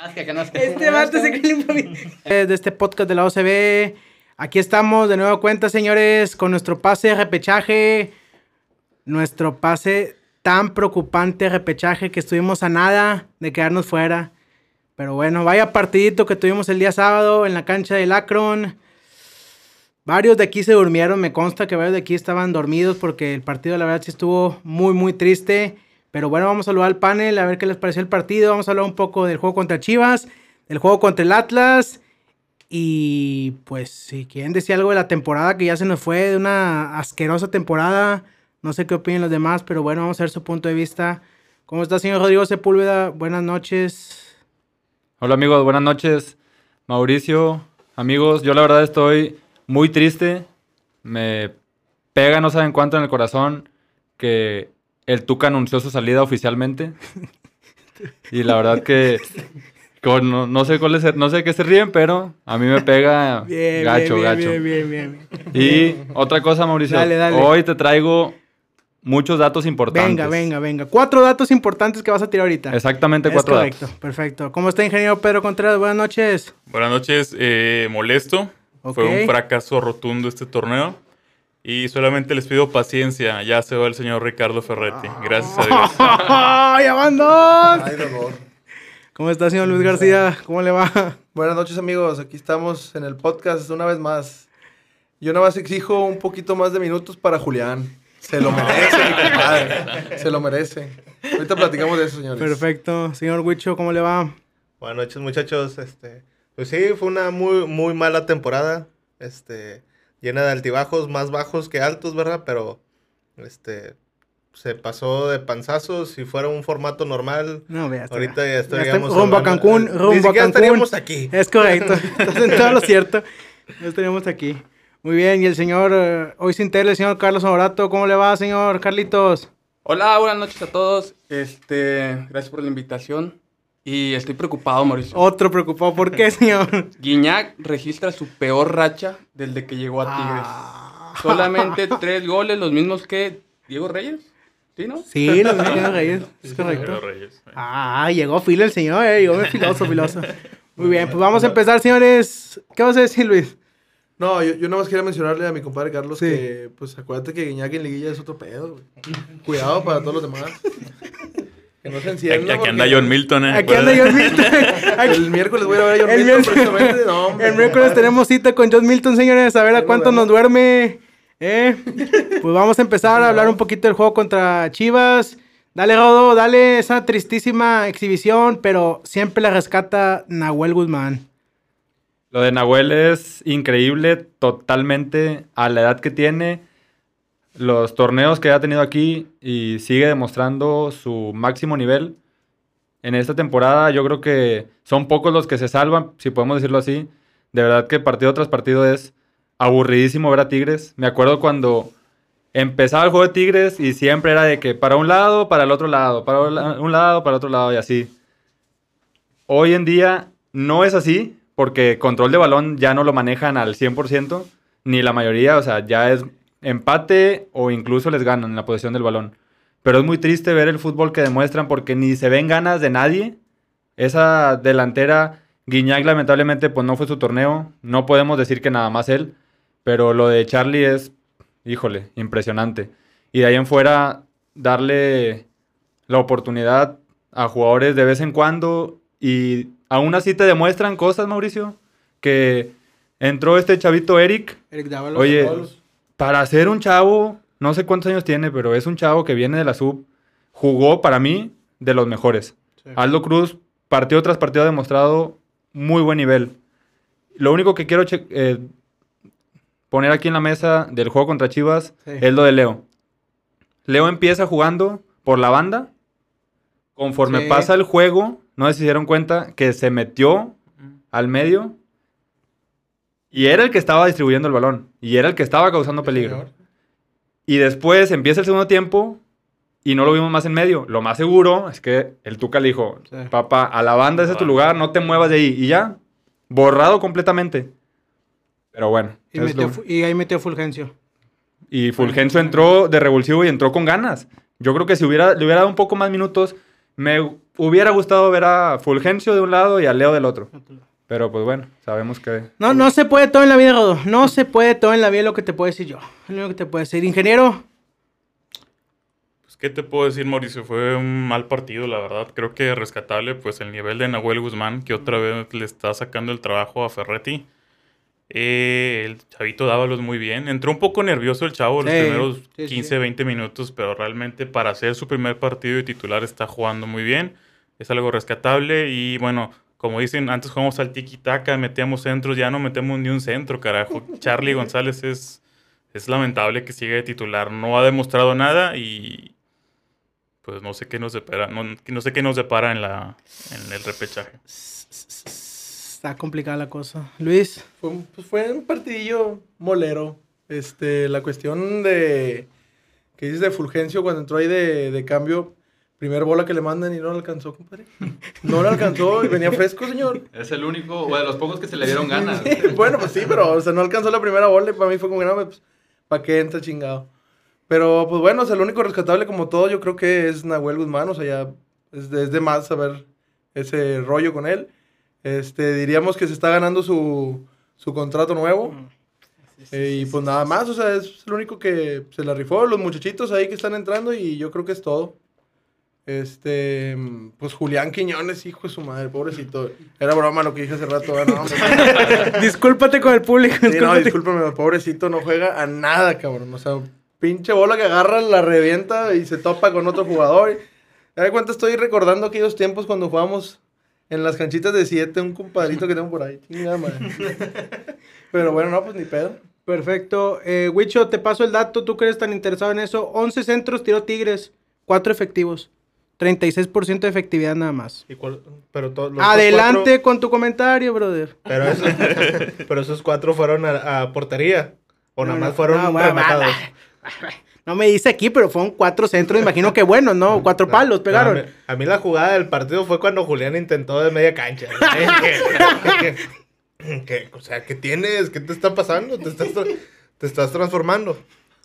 Nazca, que nazca. Este vato se cree Eh, De este podcast de la OCB. Aquí estamos de nuevo cuenta, señores, con nuestro pase de repechaje. Nuestro pase tan preocupante de repechaje que estuvimos a nada de quedarnos fuera. Pero bueno, vaya partidito que tuvimos el día sábado en la cancha del Akron. Varios de aquí se durmieron, me consta que varios de aquí estaban dormidos porque el partido la verdad sí estuvo muy muy triste. Pero bueno, vamos a saludar al panel a ver qué les pareció el partido. Vamos a hablar un poco del juego contra Chivas, del juego contra el Atlas. Y pues si quieren decir algo de la temporada que ya se nos fue, de una asquerosa temporada. No sé qué opinan los demás, pero bueno, vamos a ver su punto de vista. ¿Cómo está, señor Rodrigo Sepúlveda? Buenas noches. Hola amigos, buenas noches. Mauricio, amigos, yo la verdad estoy muy triste. Me pega no saben cuánto en el corazón que el Tuca anunció su salida oficialmente. Y la verdad que, que no, no sé cuál es, no sé qué se ríen, pero a mí me pega Bien, gacho, bien, gacho. bien, bien, bien, bien. Y otra cosa, Mauricio, Dale, dale. hoy te traigo muchos datos importantes. Venga, venga, venga. Cuatro datos importantes que vas a tirar ahorita. Exactamente Es cuatro correcto, datos. perfecto. ¿Cómo está, ingeniero Pedro Contreras? Buenas noches. Buenas noches, eh, molesto. Fue un fracaso rotundo este torneo. Y solamente les pido paciencia. Ya se va el señor Ricardo Ferretti. Gracias a Dios. ¡Ay, dos! Ay, dolor. ¿Cómo está, señor Luis García? ¿Cómo le va? Buenas noches amigos, aquí estamos en el podcast una vez más. Yo nada más exijo un poquito más de minutos para Julián. Se lo merece, mi compadre. Se lo merece. Ahorita platicamos de eso, señores. Perfecto. Señor Huicho, ¿cómo le va? Buenas noches, muchachos. Este, pues sí, fue una muy, muy mala temporada. Este, llena de altibajos, más bajos que altos, ¿verdad? Pero, este, se pasó de panzazos. Si fuera un formato normal, No, ahorita ya estaríamos... rumbo a Cancún, Ni rumbo a Cancún. estaríamos aquí. Es correcto. Estás en todo lo cierto. Ya estaríamos aquí. Muy bien. Y el señor, eh, hoy sin tele, el señor Carlos Honorato. ¿Cómo le va, señor Carlitos? Hola, buenas noches a todos. Este, gracias por la invitación. Y estoy preocupado, Mauricio. Otro preocupado. ¿Por qué, señor? Guiñac registra su peor racha desde que llegó a Tigres. Ah. Solamente tres goles, los mismos que Diego Reyes. ¿Sí, no? Sí, los mexicanos reyes. Es correcto. Reyes. Ah, llegó filo el señor, eh, llegó filoso, filoso. Muy bien, pues vamos a empezar, señores. ¿Qué vas a decir, Luis? No, yo, yo nada más quería mencionarle a mi compadre Carlos Sí. que, pues acuérdate que Guiñac en liguilla es otro pedo, güey. Cuidado para todos los demás. Que no se encienda. Aquí, anda John Milton, ¿eh? Aquí anda John Milton. El miércoles voy a ver a John El Milton precisamente. No, hombre, El miércoles tenemos cita con John Milton, señores, a ver a cuánto nos nos duerme. ¿eh? Pues vamos a empezar a hablar un poquito del juego contra Chivas. Dale, Rodo, dale esa tristísima exhibición, pero siempre la rescata Nahuel Guzmán. Lo de Nahuel es increíble, totalmente a la edad que tiene, los torneos que ha tenido aquí y sigue demostrando su máximo nivel. En esta temporada yo creo que son pocos los que se salvan, si podemos decirlo así. De verdad que partido tras partido es aburridísimo ver a Tigres. Me acuerdo cuando empezaba el juego de Tigres y siempre era de que para un lado, para el otro lado, para un lado, para el otro lado y así. Hoy en día no es así, porque control de balón ya no lo manejan al 100%, ni la mayoría, o sea, ya es empate o incluso les ganan en la posición del balón. Pero es muy triste ver el fútbol que demuestran porque ni se ven ganas de nadie. Esa delantera, Guiñac lamentablemente pues no fue su torneo, no podemos decir que nada más él, pero lo de Charlie es, híjole, impresionante. Y de ahí en fuera, darle la oportunidad a jugadores de vez en cuando y aún así te demuestran cosas, Mauricio, que entró este chavito Eric, Eric Dávalos. oye, para ser un chavo, no sé cuántos años tiene, pero es un chavo que viene de la sub, jugó para mí de los mejores. Sí. Aldo Cruz, partido tras partido ha demostrado muy buen nivel. Lo único que quiero eh, poner aquí en la mesa del juego contra Chivas Sí. es lo de Leo. Leo empieza jugando por la banda. Conforme Sí. pasa el juego, no sé si se dieron cuenta que se metió al medio y era el que estaba distribuyendo el balón y era el que estaba causando peligro. Y después empieza el segundo tiempo y no lo vimos más en medio. Lo más seguro es que el Tuca le dijo, Sí. papá, a la banda ese es tu lugar, no te muevas de ahí. Y ya, borrado completamente. Pero bueno. Y, es metió lo- Fu- y ahí metió Fulgencio. y Fulgencio entró de revulsivo y entró con ganas. Yo creo que si hubiera, le hubiera dado un poco más minutos, Me hubiera gustado ver a Fulgencio de un lado y a Leo del otro. Pero pues bueno, sabemos que... No, no se puede todo en la vida, Rodo. No se puede todo en la vida, lo que te puedo decir yo. Lo que te puedo decir. Ingeniero, Pues, ¿qué te puedo decir, Mauricio? Fue un mal partido, la verdad. Creo que rescatable, pues, el nivel de Nahuel Guzmán, que otra vez le está sacando el trabajo a Ferretti. Eh, el chavito Dávalos muy bien. Entró un poco nervioso el chavo los primeros sí, 15, sí. 20 minutos, pero realmente para hacer su primer partido de titular está jugando muy bien. Es algo rescatable y bueno, como dicen, antes jugamos al tiki-taka, metíamos centros, ya no metemos ni un centro, carajo. Charlie González es, es lamentable que siga de titular. No ha demostrado nada y pues no sé qué nos depara, no, no sé qué nos depara en, la, en el repechaje. está complicada la cosa. Luis, Fue, un- pues fue un partidillo molero. Este, la cuestión de que dices de Fulgencio cuando entró ahí de, de cambio, primer bola que le mandan y no le alcanzó, compadre. No le alcanzó y venía fresco, señor. Es el único, o de los pocos que se le dieron ganas. bueno, pues sí, pero o sea, no alcanzó la primera bola y para mí fue como que no, pues, ¿para qué entra chingado? Pero pues bueno, o sea, el único rescatable como todo yo creo que es Nahuel Guzmán, o sea, ya es de, es de más saber ese rollo con él. Este, diríamos que se está ganando su, su contrato nuevo. Eh, y pues nada más, o sea, es el único que se la rifó, los muchachitos ahí que están entrando y yo creo que es todo. Este, pues Julián Quiñones, hijo de su madre, pobrecito. Era broma lo que dije hace rato, ¿eh? no, discúlpate con el público. Sí, no, discúlpame, pobrecito, no juega a nada, cabrón. O sea, pinche bola que agarra, la revienta y se topa con otro jugador. Y, de cuenta estoy recordando aquellos tiempos cuando jugábamos en las canchitas de 7, un compadrito que tengo por ahí. Chingada madre. Pero bueno, no, pues ni pedo. Perfecto. Eh, Wicho, te paso el dato. Tú que eres tan interesado en eso. 11 centros tiró Tigres. 4 efectivos. 36% de efectividad nada más. ¿Y cuál- pero todos los Adelante con tu comentario, brother. pero, esos, pero esos cuatro fueron a, a portería. O nada más no, fueron no, bueno, rematados. No me dice aquí, pero fueron cuatro centros. Imagino que buenos, ¿no? Cuatro palos pegaron. No, a, mí, a mí la jugada del partido fue cuando Julián intentó de media cancha. que, que- que- o sea, ¿qué tienes? ¿Qué te está pasando? Te estás, te estás transformando.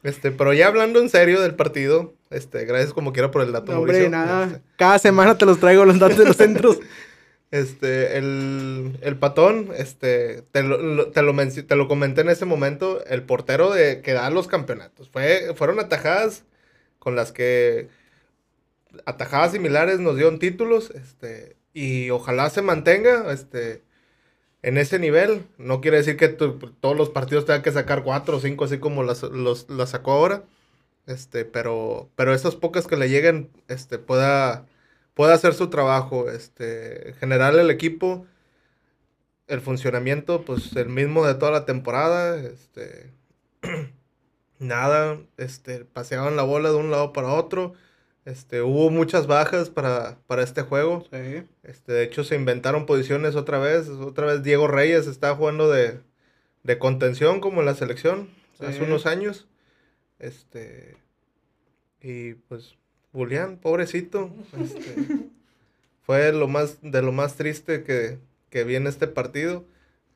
Este, pero ya hablando en serio del partido, este, gracias como quiera por el dato, No, hombre, Mauricio. nada. Este, Cada semana te los traigo los datos de los centros. Este, el, el patón, este, te lo, lo- te, lo te lo comenté en ese momento, el portero de que da los campeonatos. Fue, fueron atajadas con las que atajadas similares nos dieron títulos, este, y ojalá se mantenga, este, en ese nivel. No quiere decir que tu- todos los partidos tengan que sacar cuatro o cinco, así como las, los, sacó ahora. Este, pero, pero esas pocas que le lleguen, este, pueda, pueda hacer su trabajo, este, generar el equipo, el funcionamiento, pues el mismo de toda la temporada, este, nada, este, paseaban la bola de un lado para otro, este, hubo muchas bajas para, para este juego, Sí. este, de hecho se inventaron posiciones otra vez, otra vez Diego Reyes está jugando de, de contención como en la selección hace unos años, este, y pues Julián, pobrecito, este, fue lo más, de lo más triste que, que vi en este partido.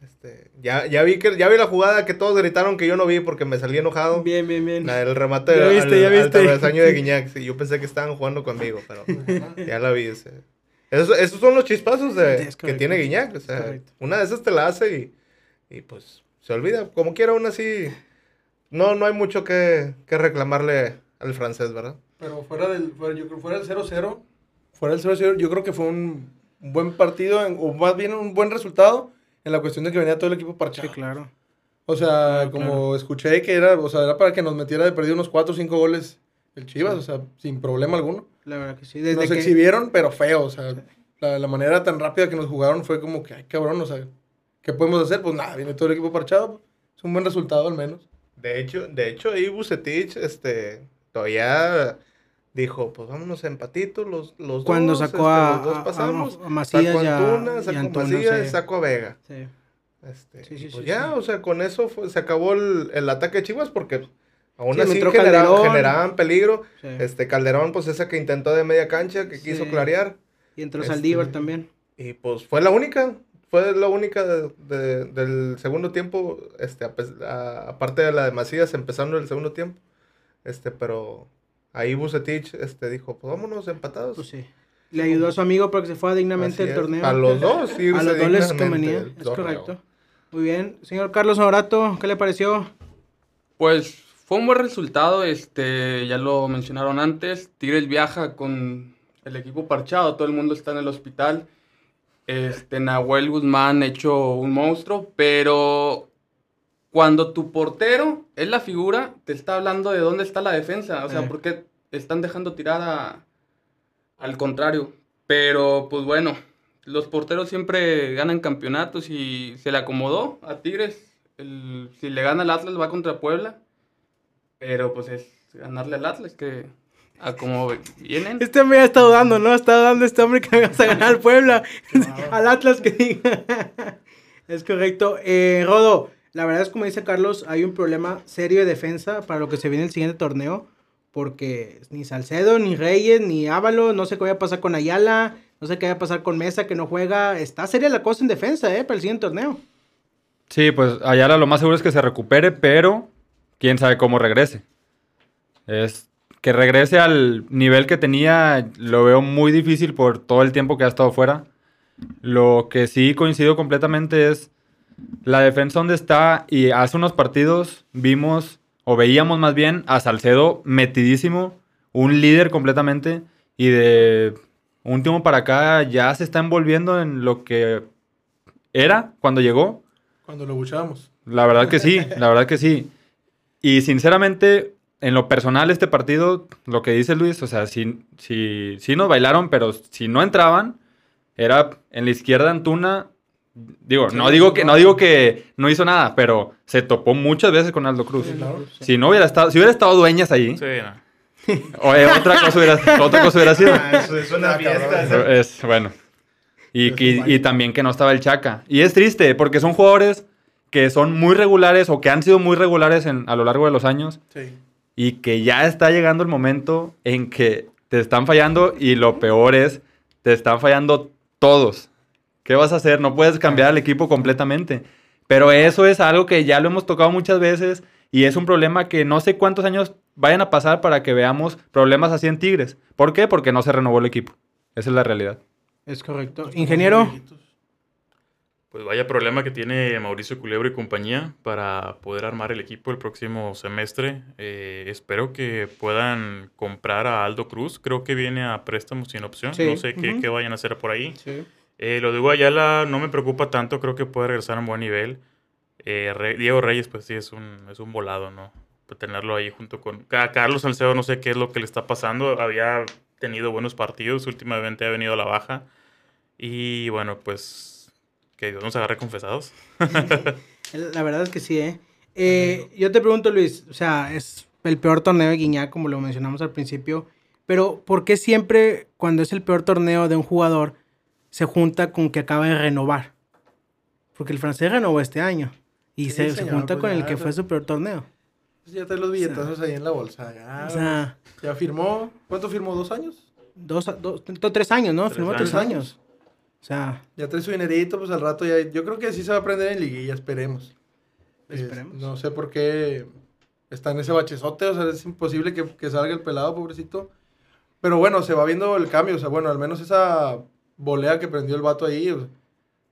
Este, ya, ya vi que, ya vi la jugada que todos gritaron que yo no vi porque me salí enojado. Bien, bien, bien. La del remate Ya viste, al, ya al viste. travesaño de Guiñac. Sí, yo pensé que estaban jugando conmigo, pero ya la vi. ese. Esos, esos son los chispazos de, Es que tiene Guiñac. O sea, una de esas te la hace y, y pues se olvida. Como quiera, aún así, no, no hay mucho que, que reclamarle al francés, ¿verdad? Pero fuera del, fuera, yo creo, fuera del 0-0, fuera del 0-0, yo creo que fue un buen partido, en- o más bien un buen resultado en la cuestión de que venía todo el equipo parchado. Sí, claro. O sea, como claro. escuché que era, o sea, era para que nos metiera de perdido unos 4 o 5 goles el Chivas, o sea, sin problema alguno. La verdad que sí. Desde Nos que... exhibieron, pero feo, o sea, la, la manera tan rápida que nos jugaron fue como que, ay, cabrón, o sea, ¿qué podemos hacer? Pues nada, viene todo el equipo parchado, es un buen resultado al menos. De hecho, de hecho ahí Bucetich, este, todavía dijo, pues vámonos a empatitos los, los Cuando dos. sacó este, a- los dos a- a- pasamos. a Macías saco y a- Antuna, y saco a Antuna, Macías, sí. saco a Vega. Sí. Este, Sí, sí, pues ya, o sea, con eso fue- se acabó el, el ataque de Chivas porque aún Sí, así generaban peligro. Este Calderón, pues esa que intentó de media cancha, que quiso clarear. Y entró este- Saldívar también. Y pues fue la única, fue la única de- de- del segundo tiempo, este, a a- aparte de la de Macías empezando el segundo tiempo. Este, pero ahí Bucetich este, dijo, pues vámonos empatados. Pues sí. Le ayudó a su amigo para que se fuera dignamente el torneo. A los dos, sí. A los dos les convenía, es correcto. Muy bien. Señor Carlos Honorato, ¿qué le pareció? Pues fue un buen resultado, este, ya lo mencionaron antes. Tigres viaja con el equipo parchado, todo el mundo está en el hospital. Este, Nahuel Guzmán hecho un monstruo, pero cuando tu portero es la figura, te está hablando de dónde está la defensa. O sea, Eh. ¿por qué están dejando tirar a- al contrario? Pero, pues bueno, los porteros siempre ganan campeonatos y se le acomodó a Tigres. El- si le gana al Atlas, va contra Puebla. Pero, pues es ganarle al Atlas, que a como vienen. Este hombre ya está dudando, ¿no? Está dudando este hombre que vas a ganar al Puebla. al Atlas que diga. es correcto. Eh, Rodo, la verdad es como dice Carlos, hay un problema serio de defensa para lo que se viene el siguiente torneo. Porque ni Salcedo, ni Reyes, ni Ávalo, no sé qué vaya a pasar con Ayala, no sé qué vaya a pasar con Mesa que no juega. Está seria la cosa en defensa, ¿eh? Para el siguiente torneo. Sí, pues Ayala lo más seguro es que se recupere, pero quién sabe cómo regrese. Es que regrese al nivel que tenía, lo veo muy difícil por todo el tiempo que ha estado fuera. Lo que sí coincido completamente es la defensa donde está y hace unos partidos vimos o veíamos más bien a Salcedo metidísimo, un líder completamente y de un tiempo para acá ya se está envolviendo en lo que era cuando llegó. Cuando lo buchábamos. La verdad que sí, la verdad que sí. Y sinceramente, en lo personal, este partido, lo que dice Luis, o sea, sí, sí, sí nos bailaron, pero si no entraban, era en la izquierda Antuna. Digo, no Sí, digo que no. digo que no hizo nada, pero se topó muchas veces con Aldo Cruz. Si no hubiera estado, si hubiera estado dueñas ahí, Sí, no. o, eh, otra cosa hubiera, otra cosa hubiera sido. Ah, eso es una cabrón. fiesta. Es, bueno. Y, Es y- y también que no estaba el Chaca. Y es triste, porque son jugadores que son muy regulares o que han sido muy regulares en- a lo largo de los años Sí. y que ya está llegando el momento en que te están fallando y lo peor es, te están fallando todos. ¿Qué vas a hacer? No puedes cambiar al equipo completamente. Pero eso es algo que ya lo hemos tocado muchas veces y es un problema que no sé cuántos años vayan a pasar para que veamos problemas así en Tigres. ¿Por qué? Porque no se renovó el equipo. Esa es la realidad. Es correcto. Ingeniero, Pues vaya problema que tiene Mauricio Culebro y compañía para poder armar el equipo el próximo semestre. Eh, espero que puedan comprar a Aldo Cruz. Creo que viene a préstamo sin opción. Sí. No sé qué, qué vayan a hacer por ahí. Sí. Eh, lo de Hugo Ayala no me preocupa tanto. Creo que puede regresar a un buen nivel. Eh, Re- Diego Reyes, pues sí, es un, es un volado, ¿no? Pues tenerlo ahí junto con... A Carlos Salcedo no sé qué es lo que le está pasando. Había tenido buenos partidos. Últimamente ha venido a la baja. Y bueno, pues... Que Dios nos agarre confesados. La verdad es que sí, ¿eh? Eh, yo te pregunto, Luis, o sea, es el peor torneo de Guiñac, como lo mencionamos al principio, pero ¿por qué siempre cuando es el peor torneo de un jugador se junta con que acaba de renovar? Porque el francés renovó este año y Sí, se, se junta pues con el que fue su peor torneo. Pues ya trae los billetazos ahí en la bolsa. Ya, O sea, ya firmó. ¿Cuánto firmó? ¿Dos años? dos, dos, tres años, ¿no? Tres Firmó tres años. O sea, Ya trae su dinerito, pues al rato ya. Yo creo que sí se va a aprender en liguilla, esperemos. Es- Esperemos. no sé por qué está en ese bachezote, o sea, es imposible que, que salga el pelado, pobrecito. Pero bueno, se va viendo el cambio, o sea, bueno, al menos esa volea que prendió el vato ahí,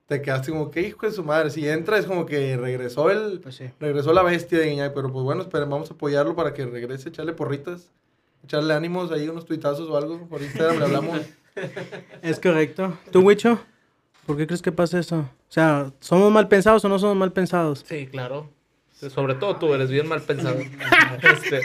te quedaste como que hijo de su madre. Si entra es como que regresó el. pues sí. Regresó la bestia de Guiñac, pero pues bueno, esperen, vamos a apoyarlo para que regrese, echarle porritas, echarle ánimos ahí, unos tuitazos o algo. Por Instagram le hablamos. Es correcto. ¿Tú, Wicho? ¿Por qué crees que pasa eso? O sea, ¿somos mal pensados o no somos mal pensados? Sí, claro. Sobre todo tú eres bien mal pensado. Este,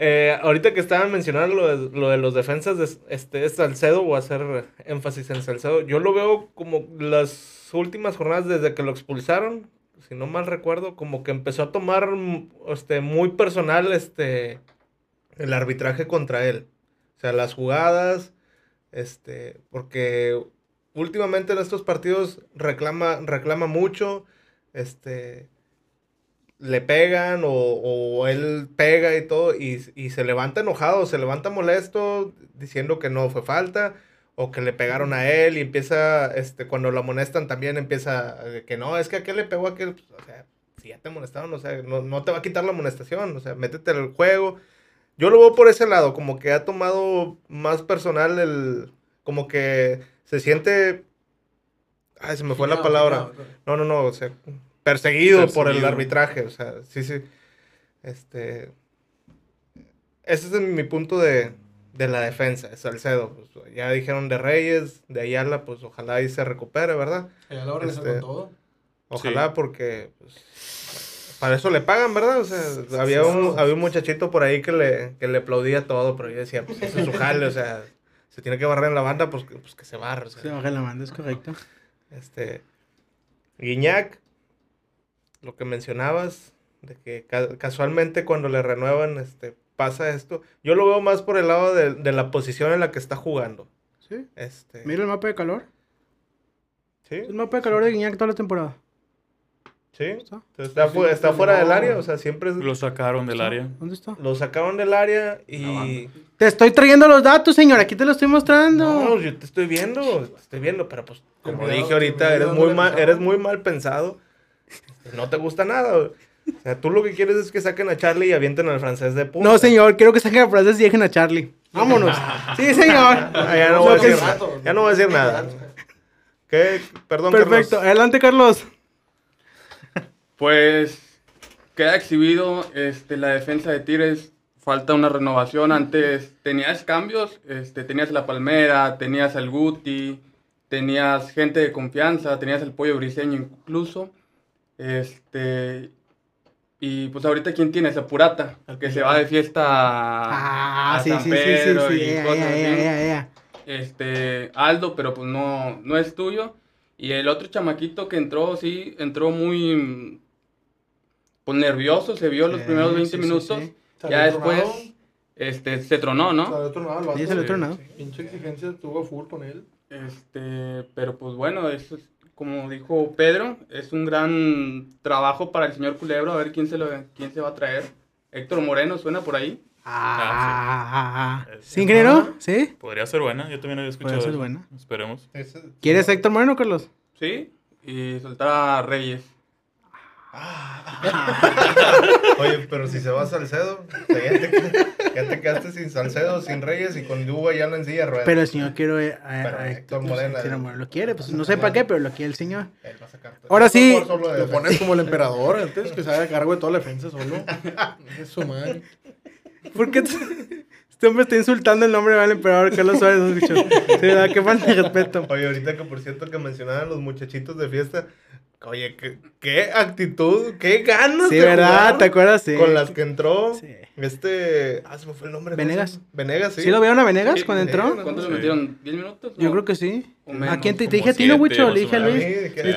eh, ahorita que estaban mencionando lo de, lo de los defensas, de, este, es Salcedo, voy a hacer énfasis en Salcedo. Yo lo veo como las últimas jornadas desde que lo expulsaron, si no mal recuerdo, como que empezó a tomar este, muy personal este, El arbitraje contra él. O sea, las jugadas, este, porque últimamente en estos partidos reclama, reclama mucho, este, le pegan o, o él pega y todo, y, y se levanta enojado, se levanta molesto, diciendo que no fue falta, o que le pegaron a él, y empieza, este, cuando lo amonestan también empieza, que no, es que a aquel le pegó a aquel, o sea, si ya te amonestaron, o sea, no, no te va a quitar la amonestación, o sea, métete al juego. Yo lo veo por ese lado, como que ha tomado más personal el, como que se siente... Ay, se me fue la palabra. giñado. No, no, no, o sea, perseguido, por el arbitraje, o sea, sí, sí. Este... Ese es mi punto de, de la defensa, es Salcedo. Pues, ya dijeron de Reyes, de Ayala, pues ojalá ahí se recupere, ¿verdad? Ya lo regresó Este, con todo. Ojalá Sí. porque pues, para eso le pagan, ¿verdad? O sea, había un, había un muchachito por ahí que le, que le aplaudía todo, pero yo decía, pues eso es su jale, o sea, se tiene que barrer en la banda, pues, que- pues que se barre. o sea. Se baja la banda, es correcto. Este, Guiñac, lo que mencionabas, de que ca- casualmente cuando le renuevan, este, pasa esto. Yo lo veo más por el lado de, de la posición en la que está jugando. Sí. Este, Mira el mapa de calor. ¿sí? El mapa de calor de Guiñac toda la temporada. ¿Sí? ¿Está? Está, fu- está fuera del área, o sea, siempre es- Lo sacaron del área. ¿Dónde está? lo sacaron del área y... Te estoy trayendo los datos, señor. Aquí te los estoy mostrando. No, yo te estoy viendo, te estoy viendo, pero pues, como dije ahorita, eres muy mal, eres muy mal pensado. No te gusta nada. güey. O sea, tú lo que quieres es que saquen a Charlie y avienten al francés de punta. No, señor. Quiero que saquen a frases y dejen a Charlie. Vámonos. sí, señor. Ah, ya no voy a decir nada. Ya no voy a decir nada. ¿Qué? Perdón, Perfecto. Carlos. Adelante, Carlos. Pues queda exhibido este, la defensa de Tigres. Falta una renovación. Antes tenías cambios. Este, tenías la Palmera, tenías al Guti, tenías gente de confianza, tenías el Pollo Briseño incluso. Este, y pues ahorita, ¿quién tienes? A Purata, que se va de fiesta a, Ah, a sí, San sí, sí, sí, Pedro sí. y cosas así este Aldo, pero pues no, no es tuyo. Y el otro chamaquito que entró, sí, entró muy pues nervioso, se vio los primeros 20 sí, sí, minutos. sí. Ya después tronado, este se tronó, ¿no? salió tronado el. Sí, salió Sí. tronado. Pinche exigencia estuvo full con él. Este, pero pues bueno, eso es como dijo Pedro, es un gran trabajo para el señor Culebro, a ver quién se lo quién se va a traer. Héctor Moreno suena por ahí. Ah, ah, ah. sí. ¿Sí, ingeniero? ¿Sí? Podría ser buena, yo también había escuchado. Podría ser eso. buena. Esperemos. ¿Quieres Héctor Moreno, Carlos? Sí, y soltar a Reyes. Oye, pero si se va Salcedo, o sea, ya, te, quedaste sin Salcedo, sin Reyes y con Hugo ya en silla. Pero el señor quiere a, a- Pero a Héctor pues, Héctor eh. Lo quiere, pues no sé para qué, pero lo quiere el señor. Él va a sacar todo. Ahora sí. Lo pones como el emperador antes, que se haga cargo de toda la defensa solo. Es su madre. ¿Por qué te- este hombre está insultando el nombre del emperador Carlos Suárez? ¿no? Sí, ¿verdad? Qué falta de respeto. Oye, ahorita que por cierto que mencionaban los muchachitos de fiesta, oye, qué, qué actitud, qué ganas Sí, de ¿verdad? jugar ¿Te acuerdas? Sí. Con las que entró Sí. este, ah, se me fue el nombre. ¿cómo se Venegas. Venegas, sí. ¿Sí lo vieron a Venegas cuando entró? no, ¿Cuántos Sí. le metieron? ¿10 minutos? Yo creo que sí. ¿A quién te, dije a ti, no, Wicho? Le dije a A Luis.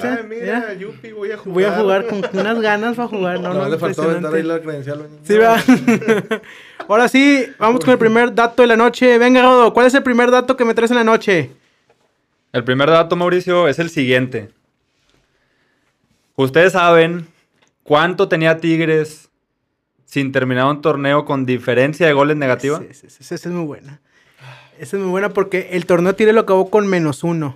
ah, mira, Yupi, voy a jugar. Voy a jugar con unas ganas para jugar. No, No, no, le faltó aventar ahí la credencial. Sí, va. Ahora sí, vamos con el primer dato de la noche. Venga, Rodo, ¿cuál es el primer dato que me traes en la noche? El primer dato, Mauricio, es el siguiente. ¿Ustedes saben cuánto tenía Tigres sin terminar un torneo con diferencia de goles negativa? Sí, sí, sí, esa es muy buena. Esa es muy buena porque el torneo Tigre lo acabó con menos uno.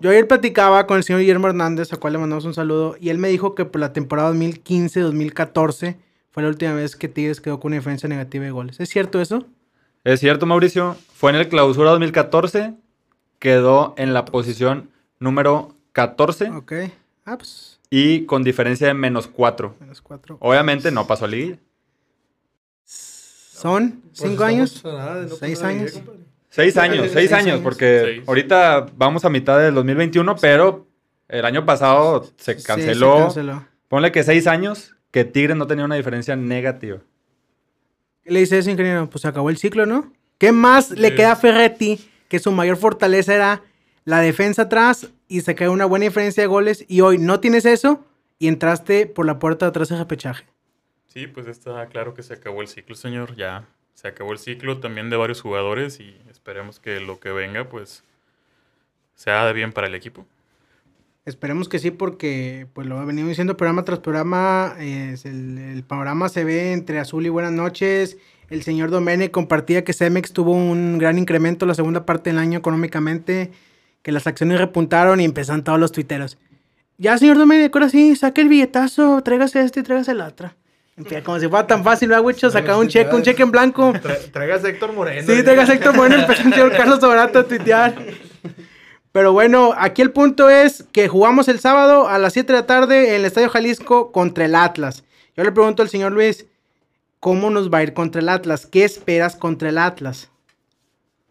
Yo ayer platicaba con el señor Guillermo Hernández, a cual le mandamos un saludo, y él me dijo que por la temporada 2015-2014 fue la última vez que Tigres quedó con una diferencia negativa de goles. ¿Es cierto eso? Es cierto, Mauricio. Fue en el clausura 2014. Quedó en la posición número 14 Ok. Ah, pues y con diferencia de menos 4. menos cuatro. Obviamente no pasó a liguilla. ¿Son Pues cinco estamos años? a nada de no ¿Seis pasar de años? liga, compadre. Seis años, Seis seis años, años. porque Seis. ahorita vamos a mitad del 2021, pero el año pasado se Sí, canceló. se canceló. Ponle que seis años que Tigres no tenía una diferencia negativa. ¿Qué le dice ese ingeniero? Pues se acabó el ciclo, ¿no? ¿Qué más le queda a Ferretti? Que su mayor fortaleza era la defensa atrás y quedó una buena diferencia de goles. Y hoy no tienes eso y entraste por la puerta de atrás repechaje. Sí, pues está claro que se acabó el ciclo, señor. Ya se acabó el ciclo también de varios jugadores y esperemos que lo que venga, pues, sea de bien para el equipo. Esperemos que sí, porque pues lo ha venido diciendo programa tras programa. es el, el panorama se ve entre azul y buenas noches. El señor Domene compartía que Cemex tuvo un gran incremento la segunda parte del año económicamente, que las acciones repuntaron y empezaron todos los tuiteros. Ya, señor Domene, ahora sí, saque el billetazo, tráigase este y tráigase la otra. Empieza Como si fuera tan fácil, ¿verdad, Wicho? Sacar un cheque, un cheque en blanco. Tra- traigas a Héctor Moreno. Sí, tráigase Héctor Moreno, empezó el señor Carlos Sobrato a tuitear. Pero bueno, aquí el punto es que jugamos el sábado a las 7 de la tarde en el Estadio Jalisco contra el Atlas. Yo le pregunto al señor Luis, ¿cómo nos va a ir contra el Atlas? ¿Qué esperas contra el Atlas?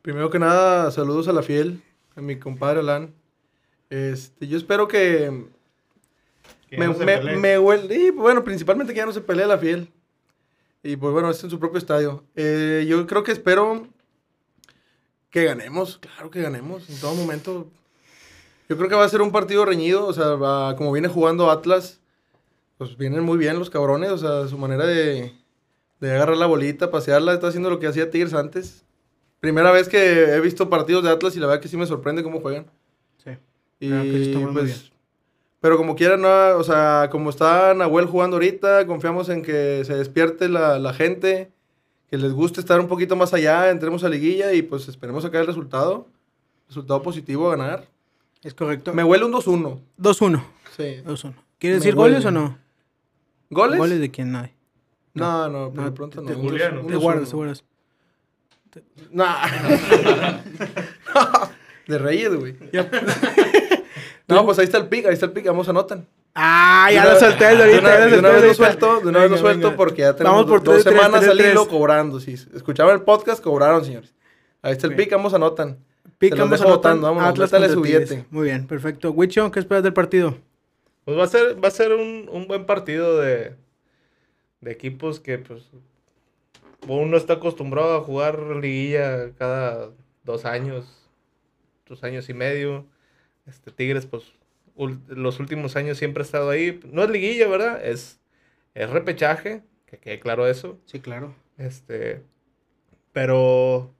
Primero que nada, saludos a la fiel, a mi compadre Alan. Este, yo espero que, Que me, no me- me huele- y, bueno, principalmente que ya no se pelee la fiel. Y pues bueno, es en su propio estadio. Eh, yo creo que espero que ganemos, claro que ganemos en todo momento. Yo creo que va a ser un partido reñido, o sea, va- como viene jugando Atlas, pues vienen muy bien los cabrones, o sea, su manera de, de agarrar la bolita, pasearla, está haciendo lo que hacía Tigres antes. Primera vez que he visto partidos de Atlas y la verdad que sí me sorprende cómo juegan. Sí. Y Claro muy pues, bien. pero como quiera, no, o sea, como está Nahuel jugando ahorita, confiamos en que se despierte la, la gente, que les guste estar un poquito más allá, entremos a liguilla y pues esperemos sacar el resultado. Resultado positivo a ganar. Es correcto. Me huele un 2-1. 2-1. Sí. 2-1. ¿Quieres Me decir goles o no? ¿Goles? ¿Goles de quién hay? No, no, por No, de pronto te- no. te- Te 2-1. guardas, te guardas. Nah. de Reyes, güey. no, pues ahí está el pick, ahí está el pick, vamos anotan. Ah, ya lo solté De ahorita. de una vez lo suelto, de una vez lo suelto porque ya tenemos Vamos por dos tres, semanas tres, al hilo cobrando. Si escuchaban el podcast, cobraron, señores. Ahí está el pick, vamos anotan. Pica, Se los vamos Atlas su billete. Muy bien, perfecto. Wicho, ¿qué esperas del partido? Pues va a ser, va a ser un, un buen partido de, de equipos que pues uno está acostumbrado a jugar liguilla cada dos años, dos años y medio. Este Tigres, pues, los últimos años siempre ha estado ahí. No es liguilla, ¿verdad? Es, es repechaje, que quede claro eso. Sí, claro. Este, pero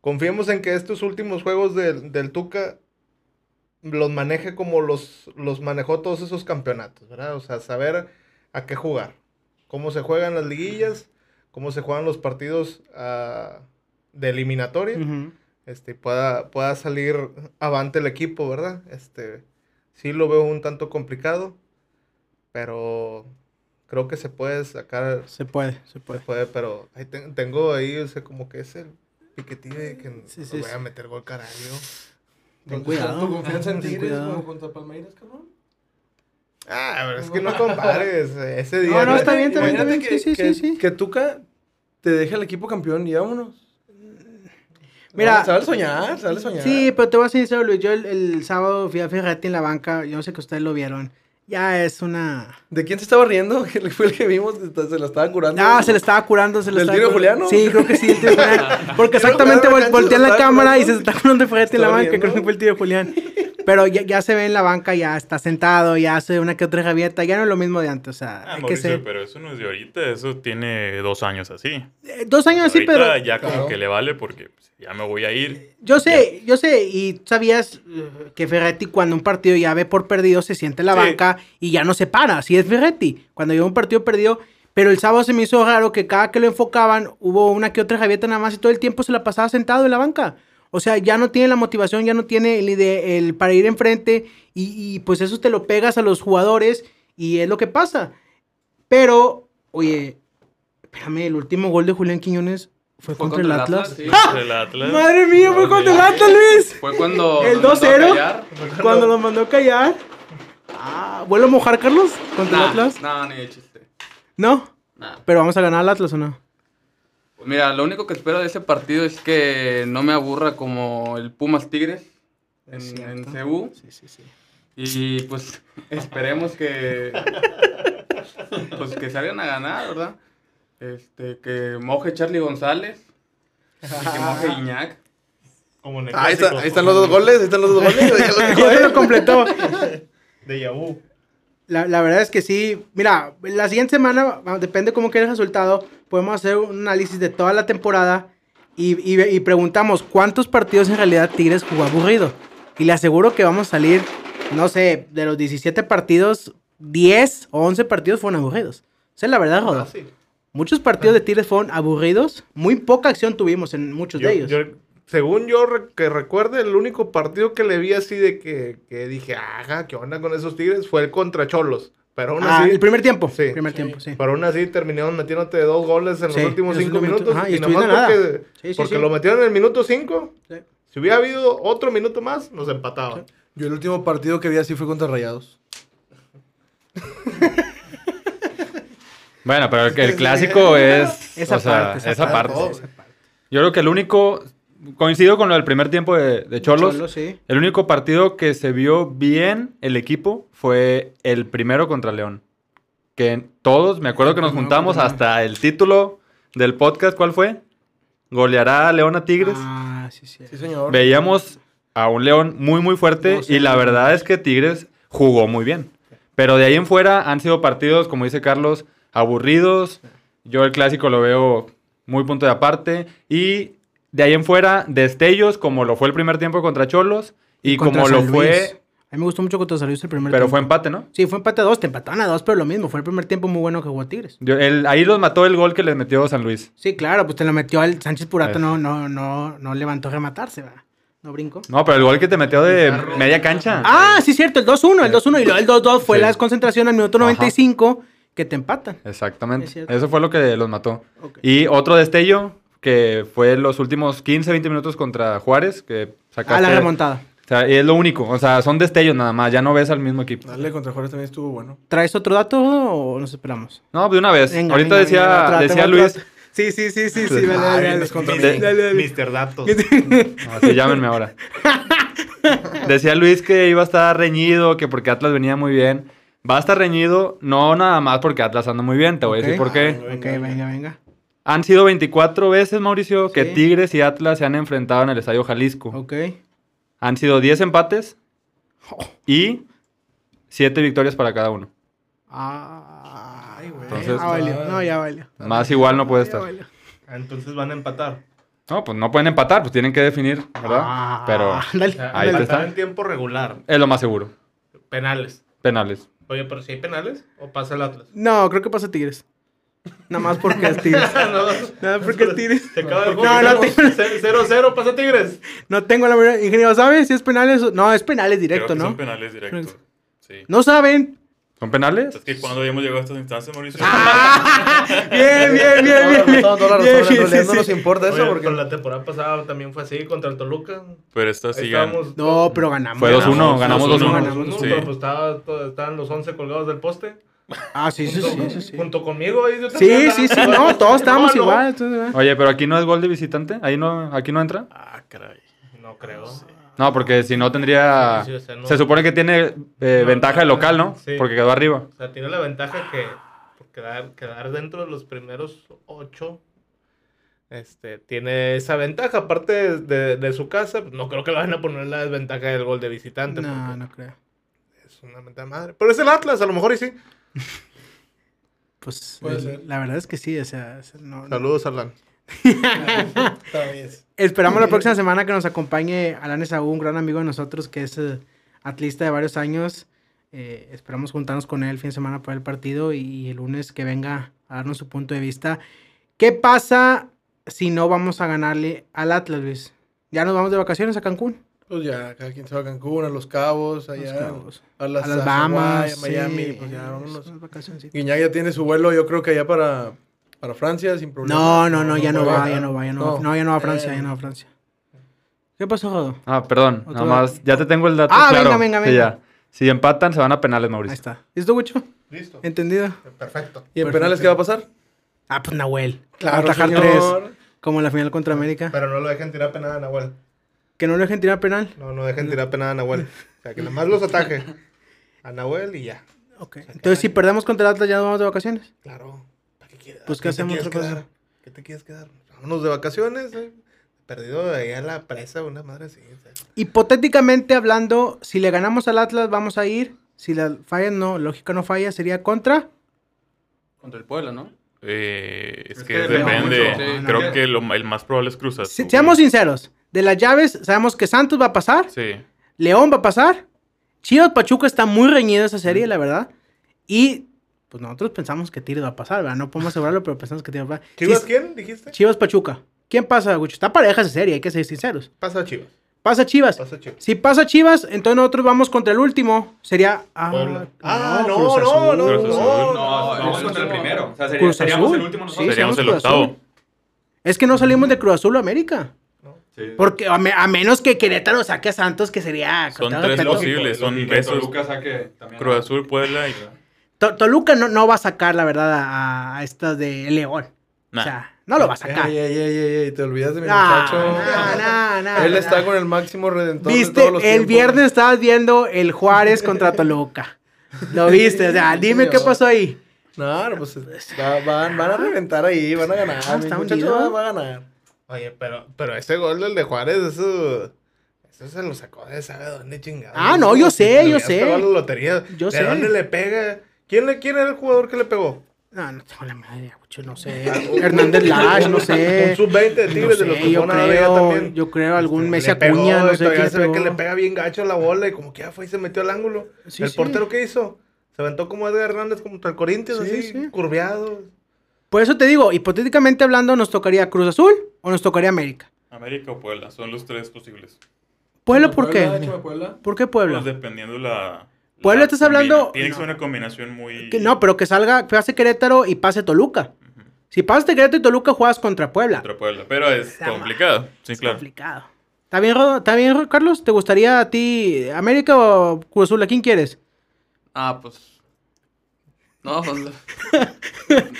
confiemos en que estos últimos juegos del, del Tuca los maneje como los, los manejó todos esos campeonatos, ¿verdad? O sea, saber a qué jugar, cómo se juegan las liguillas, cómo se juegan los partidos ah, de eliminatoria, Ujú. este, pueda, pueda salir avante el equipo, ¿verdad? Este, sí lo veo un tanto complicado, pero creo que se puede sacar Se puede, se se puede. puede, pero ahí ten- tengo ahí, o sea, como que es el piquetillo de que Sí, voy sí. a meter gol carajo. Ten cuidado. ¿Tu confianza en Tigres contra Palmeiras, cabrón? Ah, pero es que no compares. Ese día. No, no, está bien, está bien, está bien. Sí, sí, que, sí, que Tuca te deje el equipo campeón y vámonos. Mira- No, se vale soñar, se vale soñar. Sí, pero te voy a sincero, Luis. Yo el, el sábado fui a Ferretti en la banca. Yo no sé que ustedes lo vieron. Ya es una. ¿De quién se estaba riendo? Que fue el que vimos, se la estaba curando. Ah, se le estaba curando, se ¿Del estaba tiro de curando. Juliano? Sí, creo que sí, el tiro de Julián. Porque exactamente la volteé la cámara y se está curando Ferretti en la banca. Creo que fue el tiro de Julián. Pero ya, ya se ve en la banca, ya está sentado, ya hace una que otra rabieta. Ya no es lo mismo de antes. O sea, Ah, hay que Mauricio, ser. pero eso no es de ahorita, eso tiene dos años así. Eh, Dos años así, pero. ya como Claro. que le vale porque pues, ya me voy a ir. Yo sé, yo sé, y tú sabías eh, que Ferretti cuando un partido ya ve por perdido se siente en la Sí. banca y ya no se para, así es Ferretti. Cuando lleva un partido perdido, pero el sábado se me hizo raro que cada que lo enfocaban hubo una que otra javieta nada más y todo el tiempo se la pasaba sentado en la banca. O sea, ya no tiene la motivación, ya no tiene el, ide- el para ir enfrente y, y, pues eso te lo pegas a los jugadores y es lo que pasa. Pero, oye, espérame, el último gol de Julián Quiñones fue, contra, el Atlas. sí. Contra el Atlas. Madre mía, fue contra el Atlas, Luis. Fue cuando. El nos mandó a 2-0. callar. Cuando lo mandó a callar. Ah, ¿vuelve a mojar, Carlos? ¿Contra el Nah, Atlas? No, ni de chiste. No. Nah. Pero vamos a ganar al Atlas o no? Mira, lo único que espero de ese partido es que no me aburra como el Pumas Tigres en, en. CU. Sí, sí, sí. Y pues esperemos que. Pues que salgan a ganar, ¿verdad? Este, que moje Charlie González. Y que moje Iñak. Como en el Ah, ahí, está- ahí están los dos goles, ahí están los dos goles. ya lo dijo Ya se él. lo completó. De Yahoo. La, la verdad es que sí. Mira, la siguiente semana, ah, depende cómo quede el resultado, podemos hacer un análisis de toda la temporada y, y- y preguntamos cuántos partidos en realidad Tigres jugó aburrido. Y le aseguro que vamos a salir, no sé, de los 17 partidos, 10 o 11 partidos fueron aburridos. Esa es la verdad, Rodo. Fácil. Muchos partidos de Tigres fueron aburridos. Muy poca acción tuvimos en muchos Yo- de ellos. yo- según yo re- que recuerde, el único partido que le vi así de que, que dije, ajá, ¿qué onda con esos Tigres? Fue el contra Cholos. Pero aún Ah, así, el primer tiempo. Sí. primer Sí. tiempo, sí. pero aún así terminaron metiéndote dos goles en Sí, los últimos los cinco minutos. minutos. Ajá, y y nomás nada. porque, Sí, sí, porque sí. lo metieron en el minuto cinco, Sí. Si hubiera habido otro minuto más, nos empataban. Yo el último partido que vi así fue contra Rayados. Bueno, pero el, el clásico es. Esa o sea, parte, esa esa parte. parte. Yo creo que el único. Coincido con lo del primer tiempo de, de Cholos. Cholos, sí. El único partido que se vio bien el equipo fue el primero contra León. Que todos, me acuerdo que nos No, juntamos hasta el título del podcast, ¿cuál fue? ¿Goleará a León a Tigres? Ah, sí, sí. Sí, señor. Veíamos a un León muy, muy fuerte No y la verdad es que Tigres jugó muy bien. Pero de ahí en fuera han sido partidos, como dice Carlos, aburridos. Yo el clásico lo veo muy punto de aparte. Y de ahí en fuera, destellos, como lo fue el primer tiempo contra Cholos y Contra como lo fue... A mí me gustó mucho contra San Luis el primer Pero tiempo. fue empate, ¿no? Sí, fue empate a dos. Te empataron a dos, pero lo mismo. Fue el primer tiempo muy bueno que jugó Tigres. Yo- el- ahí los mató el gol que les metió San Luis. Sí, claro, pues te lo metió el Sánchez Purato, no, no, no, no levantó a rematarse, ¿verdad? No brincó. No, pero el gol que te metió de media cancha. Ah, sí, cierto, el 2-1, el 2-1 y luego el 2-2 fue Sí. la desconcentración al minuto Ajá. 95 que te empatan. Exactamente. Eso fue lo que los mató. Y otro destello que fue los últimos 15, 20 minutos contra Juárez, que sacaste. Ah, la remontada. O sea, y es lo único. O sea, son destellos nada más. Ya no ves al mismo equipo. Dale, contra Juárez también estuvo bueno. ¿Traes otro dato o nos esperamos? No, pues de una vez. Venga, Ahorita venga, decía, venga, decía Luis. Sí, sí, sí, sí, sí, dale, dale. Mister Datos. Así llámenme ahora. Decía Luis que iba a estar reñido, que porque Atlas venía muy bien. Va a estar reñido, no nada más porque Atlas anda muy bien. Te voy a decir por qué. Ok, venga, venga. Han sido 24 veces, Mauricio, que Sí. Tigres y Atlas se han enfrentado en el Estadio Jalisco. Ok. Han sido 10 empates y 7 victorias para cada uno. Ay, güey. Entonces- ya valió. No, ya valió. Más igual no puede estar. Entonces van a empatar. No, pues no pueden empatar, pues tienen que definir, ¿verdad? Ah, Pero dale, Ahí dale. está. en tiempo regular. es lo más seguro. Penales. Penales. Oye, pero si hay penales, o pasa el Atlas. No, creo que pasa Tigres. Nada más porque es Tigres. no, Nada porque es Tigres. Se acaba el No, juego. no, tenemos 0-0, pasa Tigres. No tengo la verdad. Ingeniero, ¿sabes si es penales? o- No, es penales directo, Creo que ¿no? son penales directos. Sí. No saben. ¿Son penales? Es que cuando habíamos llegado a estas instancias, Mauricio. Bien, bien, bien, bien. Bien. toda la razón. Bien, En sí, no nos sí. importa eso Oye, porque... la temporada pasada también fue así contra el Toluca. Pero esta sí Ahí gan- estábamos- No, pero ganamos. Fue 2-1, ganamos 2-1. 2-1. Ganamos, No, sí. pero pues estaban los 11 colgados del poste. Ah, sí, sí, sí. Junto conmigo. ahí yo Sí, sí, sí, no, todos estábamos No, no. igual. Oye, pero aquí no es gol de visitante. Ahí no, aquí no entra. Ah, caray. No creo. No, porque si no tendría. Sí, sí, o sea, no- Se supone que tiene eh, No, ventaja de no, local, ¿no? sí. Porque quedó arriba. O sea, tiene la ventaja que por quedar, quedar dentro de los primeros ocho, este, tiene esa ventaja. Aparte de, de- de su casa, pues, no creo que le van a poner la desventaja del gol de visitante. No, porque no creo. Es una mentada madre. Pero es el Atlas, a lo mejor y sí. Pues Puede el- ser. la verdad es que sí, o sea, no- no. Saludos, Alan. Esperamos la próxima semana que nos acompañe Alan Esaú, un gran amigo de nosotros que es eh, atlista de varios años. Eh, esperamos juntarnos con él el fin de semana para el partido y, el lunes que venga a darnos su punto de vista. ¿Qué pasa si no vamos a ganarle al Atlas, Luis? ¿Ya nos vamos de vacaciones a Cancún? Pues ya, cada quien se va a Cancún, a Los Cabos, allá, Los Cabos. a las, a las a Bahamas, a Miami, sí, pues ya, vámonos. Guiñac ya tiene su vuelo, yo creo que allá para, para Francia, sin problema. No, no, no, ya no va, va, ya no va, ya no va. No, ya no va a Francia, Eh, ya no va a Francia. ¿Qué pasó, Jodo? Ah, perdón. Nada más. Ya te tengo el dato. Ah, claro. venga, venga, Sí, venga. ya. Si empatan, se van a penales, Ahí Mauricio. está. ¿Listo, Gucho? Listo. ¿Entendido? Perfecto. ¿Y en Perfecto. penales qué va a pasar? Ah, pues Nahuel. Claro, Atajar señor. tres, como en la final contra América. Pero no lo dejen tirar penada a Nahuel. Que no le dejen tirar penal. No, no dejen tirar penada a Nahuel. O sea, que nada más los ataje. A Nahuel y ya. Ok. Entonces, si perdemos contra el Atlas, ya nos vamos de vacaciones. Claro. ¿Para qué quieres? Pues, ¿qué hacemos quieres otra cosa? quedar? ¿Qué te quieres quedar? Vámonos de vacaciones, eh. Perdido de ahí a la presa, una madre así. o sea. Hipotéticamente hablando, si le ganamos al Atlas, vamos a ir. Si la fallan, no, lógica no falla, sería contra. Contra el Puebla, ¿no? Eh, es, Es que, que depende mucho. Creo que lo- el más probable es Cruz Azul. Se- seamos sinceros. De las llaves, sabemos que Santos va a pasar. Sí. León va a pasar. Chivas Pachuca está muy reñida esa serie, la verdad. Y pues nosotros pensamos que Tigres va a pasar, ¿verdad? No podemos asegurarlo, pero pensamos que Tigres va a pasar. ¿Chivas Sí, quién dijiste? Chivas Pachuca. ¿Quién pasa, Gucho? Está pareja esa serie, hay que ser sinceros. Pasa Chivas. Pasa Chivas. Pasa Chivas. Si pasa Chivas, entonces nosotros vamos contra el último. Sería. Ah. Ah, no, no, Azul. no, Cruz Azul. no, No, no, vamos no, contra el no. primero. O sea, sería- Cruz seríamos Azul. el último Sí, nosotros. Seríamos el octavo. Es que no salimos de Cruz Azul a América. Sí. Porque a, me- a menos que Querétaro saque a Santos, que sería... Son tres posibles, son Y que besos. Toluca saque también Cruz Azul, Puebla y... To- Toluca no, no va a sacar, la verdad, a, a estas de León. Nah. O sea, no lo va a sacar. Ey, ey, ey, ey, ey, te olvidas de mi Nah, muchacho. nah, Él nah. está con el máximo redentor de Viste, todos los el tiempos. viernes estabas viendo el Juárez contra Toluca. Lo viste, o sea, Sí, dime qué pasó ahí. No, no, pues va- van, van a reventar ahí, van a ganar. Ah, mi está muchacho va, va a ganar. Oye, pero, pero ese gol del de Juárez, eso. Eso se lo sacó de sabe dónde chingado. Ah, no, yo sé, yo sé. La lotería. Yo ¿De sé. dónde le pega? ¿Quién, le, ¿Quién era el jugador que le pegó? No, no tengo la madre, mucho, no sé. Hernández Lash, no sé. Un sub-20 de No Tigres de los sé, que yo creo, también. yo creo algún Le Messi Acuña, no sé quién se ve que le pega bien gacho la bola y como que ya fue y se metió al ángulo. Sí, ¿El sí. portero qué hizo? Se aventó como Edgar Hernández contra el Corinthians, Sí, así, sí. curveado. Por eso te digo, hipotéticamente hablando, ¿nos tocaría Cruz Azul o nos tocaría América? América o Puebla, son los tres posibles. ¿Puebla por qué? Échame Puebla. ¿Por qué Puebla? Pues dependiendo la... Puebla la estás hablando- Tiene que no. ser una combinación muy... Que no, pero que salga, pase Querétaro y pase Toluca. Si pasas Querétaro y Toluca, juegas contra Puebla. Contra Puebla, pero es complicado. Sí, Es claro. complicado. ¿Está bien, Carlos? ¿Te gustaría a ti América o Cruz Azul? ¿A quién quieres? Ah, pues. No, pues,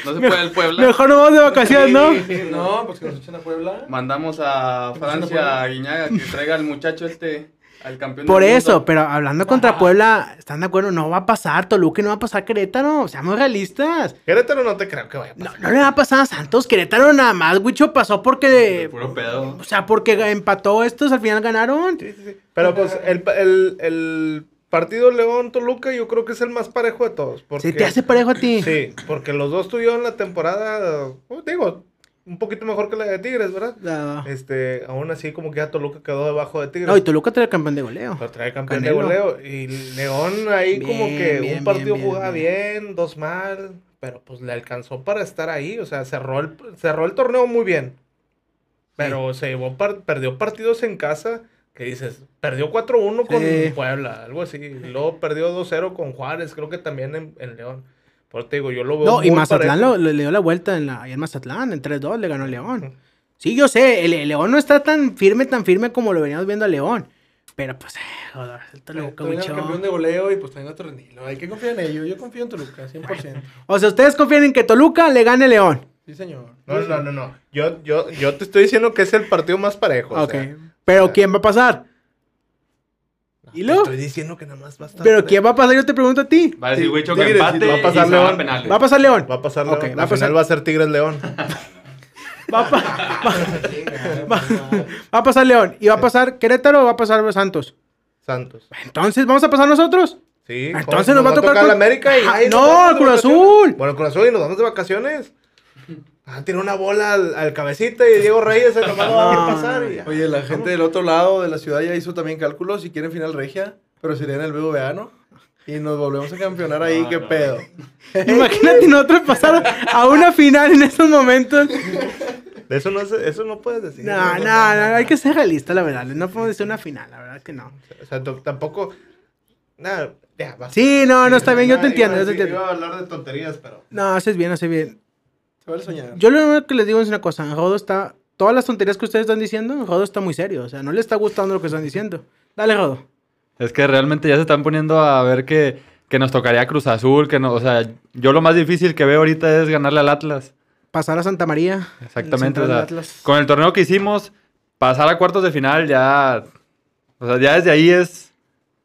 no se puede el Puebla. Mejor no vamos de vacaciones, ¿no? No, pues que nos echen a Puebla. Mandamos a Francia, a Guiñaga, que traiga al muchacho este, al campeón Por del eso, mundo. pero hablando contra Puebla, ¿están de acuerdo? No va a pasar Toluca y no va a pasar Querétaro. Seamos realistas. Querétaro no te creo que vaya a No, pasar. no le va a pasar a Santos. Querétaro nada más, Wicho pasó porque... De puro pedo. O sea, porque empató estos, al final ganaron. Sí, sí, sí. Pero pues el, el, el partido León-Toluca yo creo que es el más parejo de todos. Porque, Se te hace parejo a ti. Sí, porque los dos tuvieron la temporada, uh, digo, un poquito mejor que la de Tigres, ¿verdad? No, Este, aún así como que ya Toluca quedó debajo de Tigres. No, y Toluca trae campeón de goleo. Pero trae campeón Canelo. de goleo. Y León ahí como que bien, un partido bien, jugaba bien. bien, dos mal. Pero pues le alcanzó para estar ahí. O sea, cerró el, cerró el torneo muy bien. Pero se llevó par- perdió partidos en casa que dices, perdió 4-1 con Sí. Puebla, algo así. Luego perdió 2-0 con Juárez, creo que también en, en León. Por te digo, yo lo veo No, y Mazatlán parejo. lo- le, dio la vuelta en la, ahí en Mazatlán, en 3-2 le ganó León. Sí, yo sé, el, el León no está tan firme, tan firme como lo veníamos viendo a León. Pero pues, eh, joder, el Toluca, al Wicho. campeón de goleo y pues traen a Torrenilo. Hay que confiar en ellos. Yo confío en Toluca, 100%. O sea, ustedes confían en que Toluca le gane León. Sí, señor. No, no, no, no. Yo, yo, yo te estoy diciendo que es el partido más parejo. o ok. sea, Pero ¿quién va a pasar? ¿Y luego? estoy diciendo que nada más va a estar. Pero ¿quién va a pasar? Yo te pregunto a ti. Va a decir Wicho que Tigres, empate va a pasar y León. Va a pasar León. Va a pasar León. Va la pasar- final va a ser Tigres León. Va a, pa- va- va- va a pasar León. ¿Y va a pasar Querétaro o va a pasar Santos? Santos. Entonces, ¿vamos a pasar nosotros? Sí. Entonces nos va a tocar la con- América y Ajá, no, nos de Cruz. Azul. Bueno, Cruz Azul y nos vamos de vacaciones. Ah, tiró una bola al, al cabecita y Diego Reyes se nomás va a ver pasar y ya. Oye, la gente del otro lado de la ciudad ya hizo también cálculos si quieren final regia, pero sería en el BVA, ¿no? Y nos volvemos a campeonar ahí, qué pedo. Imagínate nosotros pasar a una final en estos momentos. De eso no, eso no puedes decir. No, no, no, hay que ser realista, la verdad. No podemos decir una final, la verdad que no. O sea, tampoco. Nada, ya, basta. Sí, no, no, está bien, yo te Iba entiendo, yo te entiendo. Iba a hablar de tonterías, pero. No, haces bien, haces bien. Se vale soñar. Yo lo único que les digo es una cosa, Rodo está... Todas las tonterías que ustedes están diciendo, Rodo está muy serio, o sea, no le está gustando lo que están diciendo. Dale, Rodo. Es que realmente ya se están poniendo a ver que, que nos tocaría Cruz Azul, que no, o sea, yo lo más difícil que veo ahorita es ganarle al Atlas. Pasar a Santa María. Exactamente. el o sea, Atlas. con el torneo que hicimos, pasar a cuartos de final ya. O sea, ya desde ahí es.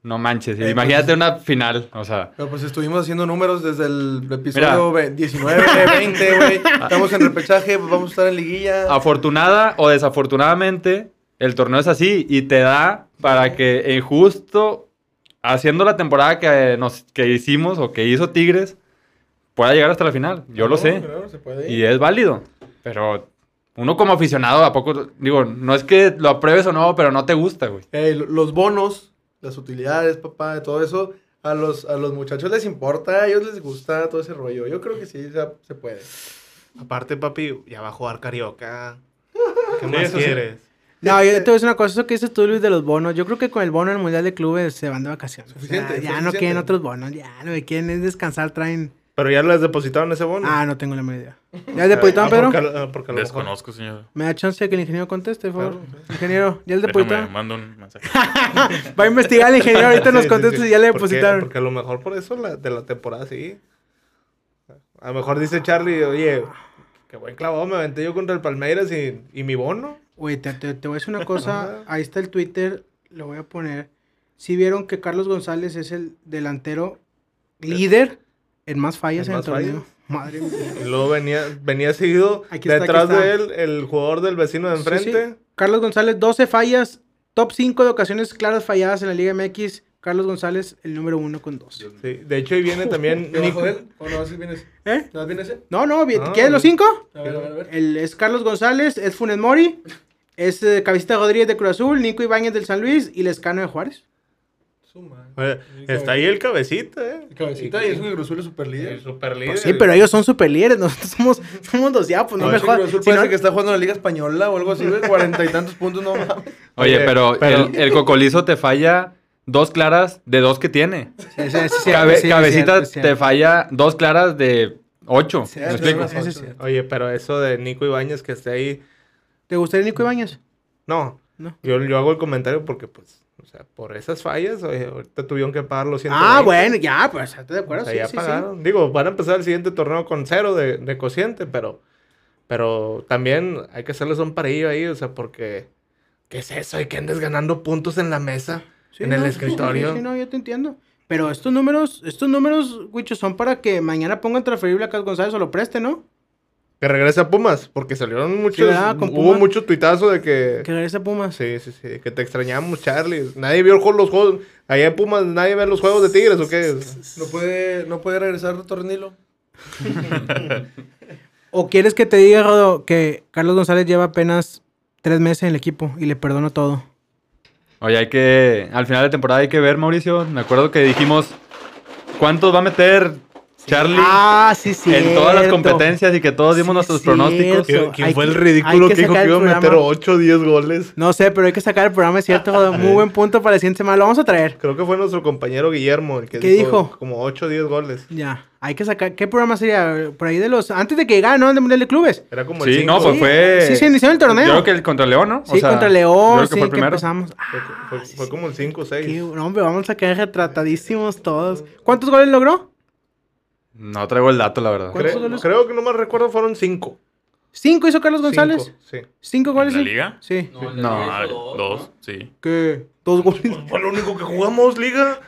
No manches. Eh, imagínate una final. O sea. Pero pues estuvimos haciendo números desde el episodio Mira. ve- 19, 20, güey. Estamos en repechaje, pues vamos a estar en liguilla. Afortunada o desafortunadamente, el torneo es así y te da para que en justo haciendo la temporada que, nos, que hicimos o que hizo Tigres, pueda llegar hasta la final. Yo lo sé. Claro, se puede. Y es válido. Pero uno como aficionado, ¿a poco? Digo, no es que lo apruebes o no, pero no te gusta, güey. Ey, lo- los bonos, las utilidades, papá, de todo eso, a los, a los muchachos les importa, a ellos les gusta todo ese rollo. Yo creo que sí, se, se puede. Aparte, papi, ya va a jugar Carioca. ¿Qué más eso sí. quieres? No, yo te voy a decir una cosa, eso que dices tú, Luis, de los bonos. Yo creo que con el bono en el Mundial de Clubes se van de vacaciones. O sea, Suficiente, ya no quieren otros bonos, ya lo que quieren es descansar, traen Pero ya les depositaron ese bono. Ah, no tengo la menor idea. ¿Ya depositaron, Ah, Pedro? ah, porque a lo mejor- Desconozco, señor. ¿Me da chance de que el ingeniero conteste, por favor? Claro. Ingeniero, ¿ya le Déjame, depositaron? mando un mensaje. Va a investigar el ingeniero, ahorita nos Sí, sí, contesta sí. si ya le depositaron. Porque a lo mejor por eso la, de la temporada sí. A lo mejor dice Charlie, oye, qué buen clavado me aventé yo contra el Palmeiras y, y mi bono. Güey, te, te- te voy a decir una cosa. Ahí está el Twitter, lo voy a poner. Si vieron que Carlos González es el delantero líder en más fallas En en, más el torneo. Madre mía. Y luego venía, venía seguido Aquí está, detrás aquí está. de él el jugador del vecino de Sí, enfrente. sí. Carlos González, 12 fallas, top 5 de ocasiones claras falladas en la Liga MX. Carlos González, el número uno con dos. Sí, De hecho, ahí viene también ¿Debajo Nico. de él? ¿O no? ¿Eh? ¿No viene ese? No, no. Ah, ¿quieres los cinco? A ver, a ver, a ver. El, es Carlos González, es Funes Mori, es eh, Cabecita Rodríguez de Cruz Azul, Nico Ibáñez del San Luis y Lescano de Juárez. Oye, está ahí el cabecita, ¿eh? El cabecita y es un Azul super El líder. super líder. Pues sí, pero ellos son super líderes, nosotros somos, somos dos ya, pues no, No, me jodas. Si parece no- que está jugando en la Liga Española o algo así, güey. Cuarenta y tantos puntos, no mames. Oye, Oye, pero, pero- El, el cocolizo te falla dos claras de dos que tiene. Sí, sí, sí, sí, Cabe- sí, cabecita te falla dos claras de ocho. Sí, ¿Me sí, explico? sí, sí, sí. Oye, pero eso de Nico Ibáñez que esté ahí. ¿Te gustaría Nico Ibáñez? No, No. Yo, yo hago el comentario porque, pues, o sea, por esas fallas, oye, ahorita tuvieron que pagar los 120. Ah, bueno, ya, pues, estoy de O acuerdo, sea, sí, ya sí, sí. pagaron. Digo, van a empezar el siguiente torneo con cero de, de cociente, pero, pero también hay que hacerles un parillo ahí, o sea, porque, ¿qué es eso? Hay que andes ganando puntos en la mesa, Sí, en no, el sí, escritorio. Sí, sí, no, yo te entiendo. Pero estos números, estos números, Wicho, son para que mañana pongan transferible a Carlos González o lo preste, ¿no? Que regrese a Pumas, porque salieron muchos, ¿verdad? Con hubo Pumas. mucho tuitazo de que... Que regrese a Pumas. Sí, sí, sí, que te extrañamos, Charlie. Nadie vio los juegos, allá en Pumas, nadie ve los juegos de Tigres, ¿o qué? No puede, no puede regresar Tornilo. ¿O quieres que te diga, Rodo, que Carlos González lleva apenas tres meses en el equipo y le perdono todo? Oye, hay que. Al final de temporada hay que ver, Mauricio. Me acuerdo que dijimos. ¿Cuántos va a meter Charlie Ah, sí, sí. en todas las competencias y que todos dimos Sí, nuestros cierto. pronósticos? ¿Quién- ¿Quién, quién hay fue que- el ridículo que que dijo que iba a el meter programa. 8 o 10 goles? No sé, pero hay que sacar el programa, es cierto. Muy buen punto para la siguiente semana. Lo vamos a traer. Creo que fue nuestro compañero Guillermo el que ¿Qué dijo? como 8 o 10 goles. Ya, hay que sacar. ¿Qué programa sería? Por ahí de los. Antes de que llegara, ¿no? Del Mundial de Clubes. Era como el Sí, cinco. no, pues Sí, fue. sí, se inició el torneo. Yo creo que el contra León, ¿no? O Sí, sea, contra León, creo sí, que fue el que primero. empezamos. Fue, Ah, fue- sí, fue sí. como el 5 o 6. Qué- no, hombre, vamos a quedar retratadísimos todos. ¿Cuántos goles logró? No traigo el dato, la verdad. ¿Cuántos Creo, goles? creo que no me recuerdo, fueron 5. ¿Cinco hizo Carlos González? Sí. ¿Cinco goles? ¿En la sí? liga? Sí. No, dos, sí. ¿Qué? ¿Dos goles? Fue lo único que jugamos, liga.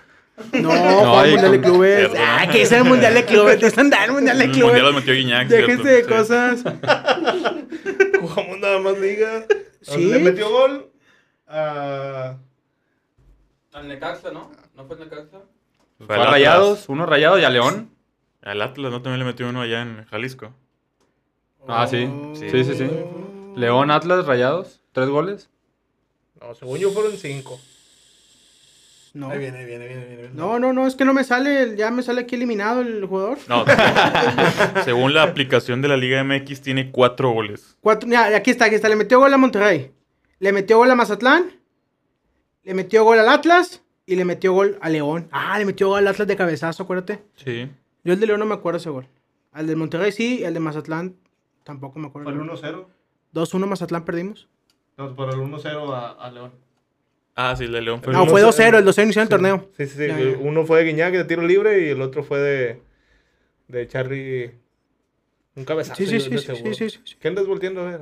No, fue ahí el Mundial de con- Clubes. Ah, que es el Mundial de Clubes. Te están dando el Mundial de El mundial los Clubes. metió Guiñac. Déjense de ¿cierto? Sí. cosas. Jugamos nada más liga. Sí. Le metió gol a... Al Necaxa, ¿no? ¿No fue Necaxa? Fue al a. Rayados, uno Rayado y a León. Al Atlas, ¿no? También le metió uno allá en Jalisco. Ah, sí. Sí. Sí, sí, sí. León, Atlas, Rayados. Tres goles. No, según yo fueron 5. No. Ahí viene, ahí viene, viene, viene. No, no, no, es que no me sale, ya me sale aquí eliminado el jugador. No, según la aplicación de la Liga MX, tiene cuatro goles. Cuatro, mira, aquí está, aquí está, le metió gol a Monterrey, le metió gol a Mazatlán, le metió gol al Atlas y le metió gol a León. Ah, le metió gol al Atlas de cabezazo, acuérdate. Sí. Yo el de León no me acuerdo ese gol. Al del Monterrey sí, y al de Mazatlán tampoco me acuerdo. Fue el 1-0. 2-1 Mazatlán perdimos. No, por el 1-0 a, a León. Ah, sí, el de León fue No, fue no 2-0, sé. el 2-0 inició el torneo. Sí, sí, sí. Ya, ya. Uno fue de Guiñac de tiro libre y el otro fue de, de Charlie. Un cabezazo. Sí, sí, sí, de sí, sí, sí, sí. ¿Qué andas volteando a ver?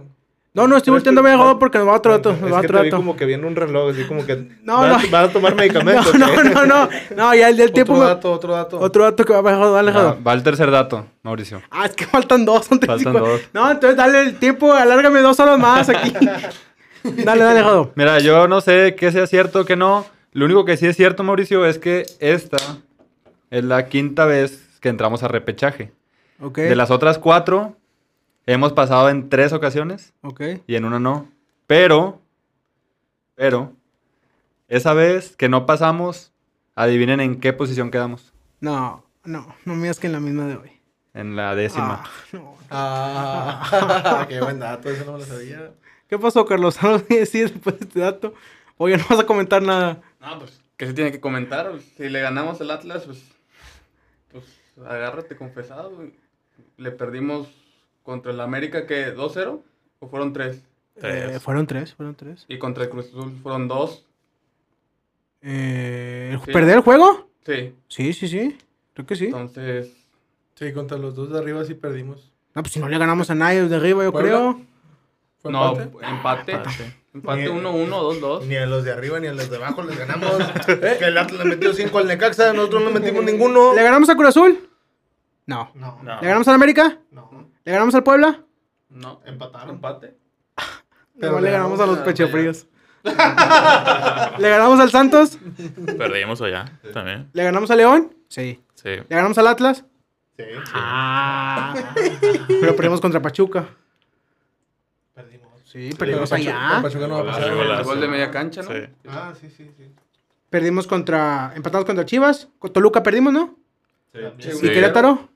No, no, estoy volteando a Rodo, porque nos va otro dato, Es nos va que otro te vi dato. como que viene un reloj, así como que No, vas, no. vas a tomar medicamentos. No, no, no, no, no, ya el del tiempo. Otro me- dato, otro dato. Otro dato que va a Ah, Rodo. va el tercer dato, Mauricio. Ah, es que faltan dos. Faltan dos. No, entonces dale el tiempo, alárgame dos horas más aquí. dale, dale, Rodo. Mira, yo no sé qué sea cierto o qué no. Lo único que sí es cierto, Mauricio, es que esta es la quinta vez que entramos a repechaje. Ok. De las otras cuatro, hemos pasado en tres ocasiones Ok. y en una no. Pero, pero, esa vez que no pasamos, adivinen en qué posición quedamos. No, no, no me que en la misma de hoy. En la décima. Ah, no. Ah, qué buen dato, eso no me lo sabía. ¿Qué pasó, Carlos? ¿Algo que decir después de este dato? Oye, no vas a comentar nada. No, pues, ¿qué se tiene que comentar? Pues, Si le ganamos el Atlas, pues, pues agárrate confesado. güey. Le perdimos contra el América, que ¿2-0? ¿O fueron 3? Eh, fueron tres, fueron tres. Y contra el Cruz Azul fueron 2. Eh, Sí. ¿Perder el juego? Sí. Sí, sí, sí. Creo que sí. Entonces, Sí, contra los dos de arriba sí perdimos. No, pues si no le ganamos a nadie de arriba, yo ¿Puebla? creo. ¿Fue no, empate? empate. Empate 1-1, 2-2. Ni a los de arriba ni a los de abajo les ganamos. que el Atlas le metió 5 al Necaxa, nosotros no metimos ninguno. ¿Le ganamos a Cruz Azul? No. No, No. ¿Le ganamos al América? no. ¿Le ganamos al Puebla? No. Empataron. Empate. Pero le ganamos a los pechofríos. ¿Le ganamos al Santos? Perdimos allá también. ¿Le ganamos a León? Sí. Sí. ¿Le ganamos al Atlas? Sí, Ah. Pero perdimos contra Pachuca. perdimos. Sí, perdimos allá. Pachuca no va a pasar. El gol de media cancha, ¿no? Sí. Ah, sí, sí, sí. Perdimos contra. Empatamos contra Chivas. Con Toluca perdimos, ¿no? Sí. Sí. ¿Y Querétaro?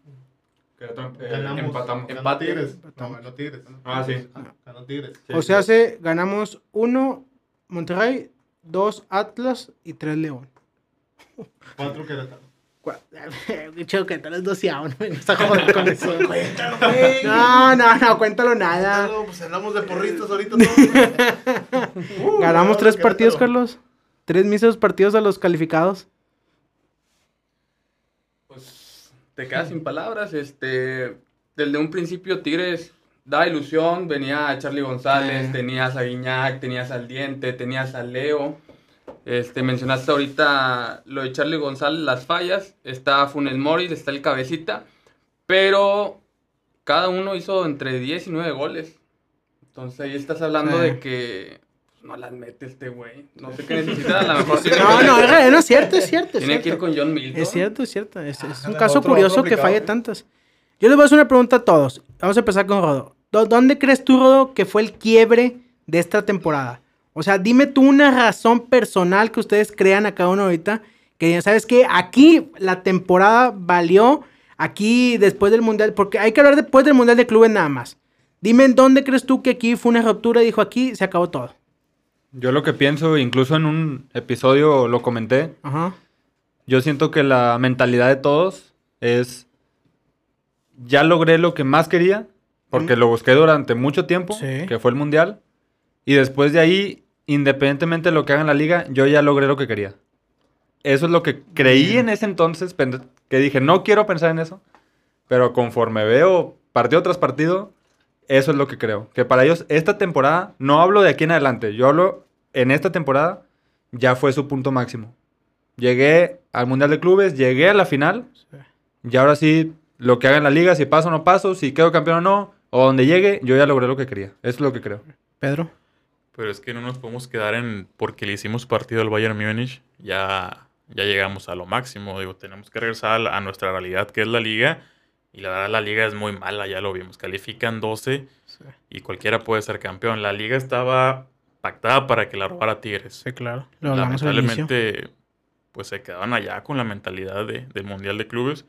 Eh, Ganamos. empatamos. Empate. Tigres. No, ganó Tigres. Ah, sí. Ganó Tigres. Sí, o sea, hace, ganamos uno Monterrey, dos Atlas y tres León. Cuatro Querétaro. Dicho que tal es doceavo, ¿no? No está jugando con eso. No, no, no, cuéntalo nada. Cuéntalo, pues hablamos de porristas ahorita. todos. Uh, Ganamos tres partidos, Carlos. Tres míseros partidos a los calificados. Pues te quedas sin palabras. Este, desde un principio Tigres da ilusión. Venía a Charlie González, Eh. tenías a Guiñac, tenías al Diente, tenías a Leo. Este, mencionaste ahorita lo de Charlie González, las fallas. Está Funes Mori, está el Cabecita. Pero cada uno hizo entre 10 y 9 goles. Entonces ahí estás hablando de que no las mete este güey. No sé qué necesita. A lo mejor tiene, No, que, no, es, no, es cierto, es cierto. Es tiene que ir con John Milton. Es cierto, es cierto. Es, es un caso otro- curioso otro que falle tantas. Yo les voy a hacer una pregunta a todos. Vamos a empezar con Rodo. ¿Dó- ¿Dónde crees tú, Rodo, que fue el quiebre de esta temporada? O sea, dime tú una razón personal que ustedes crean a cada uno ahorita. Que digan, ¿sabes qué? Aquí la temporada valió. Aquí después del Mundial. Porque hay que hablar después del Mundial de Clubes nada más. Dime en dónde crees tú que aquí fue una ruptura y dijo aquí se acabó todo. Yo lo que pienso, incluso en un episodio lo comenté, Ajá. yo siento que la mentalidad de todos es, ya logré lo que más quería, porque lo busqué durante mucho tiempo, Sí. que fue el Mundial, y después de ahí, independientemente de lo que haga en la liga, yo ya logré lo que quería. Eso es lo que creí en ese entonces, que dije, no quiero pensar en eso, pero conforme veo partido tras partido, eso es lo que creo. Que para ellos esta temporada, no hablo de aquí en adelante, yo hablo en esta temporada, ya fue su punto máximo. Llegué al Mundial de Clubes, llegué a la final, y ahora sí, lo que haga en la liga, si paso o no paso, si quedo campeón o no, o donde llegue, yo ya logré lo que quería. Eso es lo que creo. Pedro. Pero es que no nos podemos quedar en porque le hicimos partido al Bayern Múnich, ya, ya llegamos a lo máximo. Digo, tenemos que regresar a, la- a nuestra realidad, que es la liga. Y la verdad, la liga es muy mala, ya lo vimos. Califican 12 y cualquiera puede ser campeón. La liga estaba pactada para que la robara Tigres. Sí, claro. Lo. Lamentablemente, pues se quedaban allá con la mentalidad de- del Mundial de Clubes.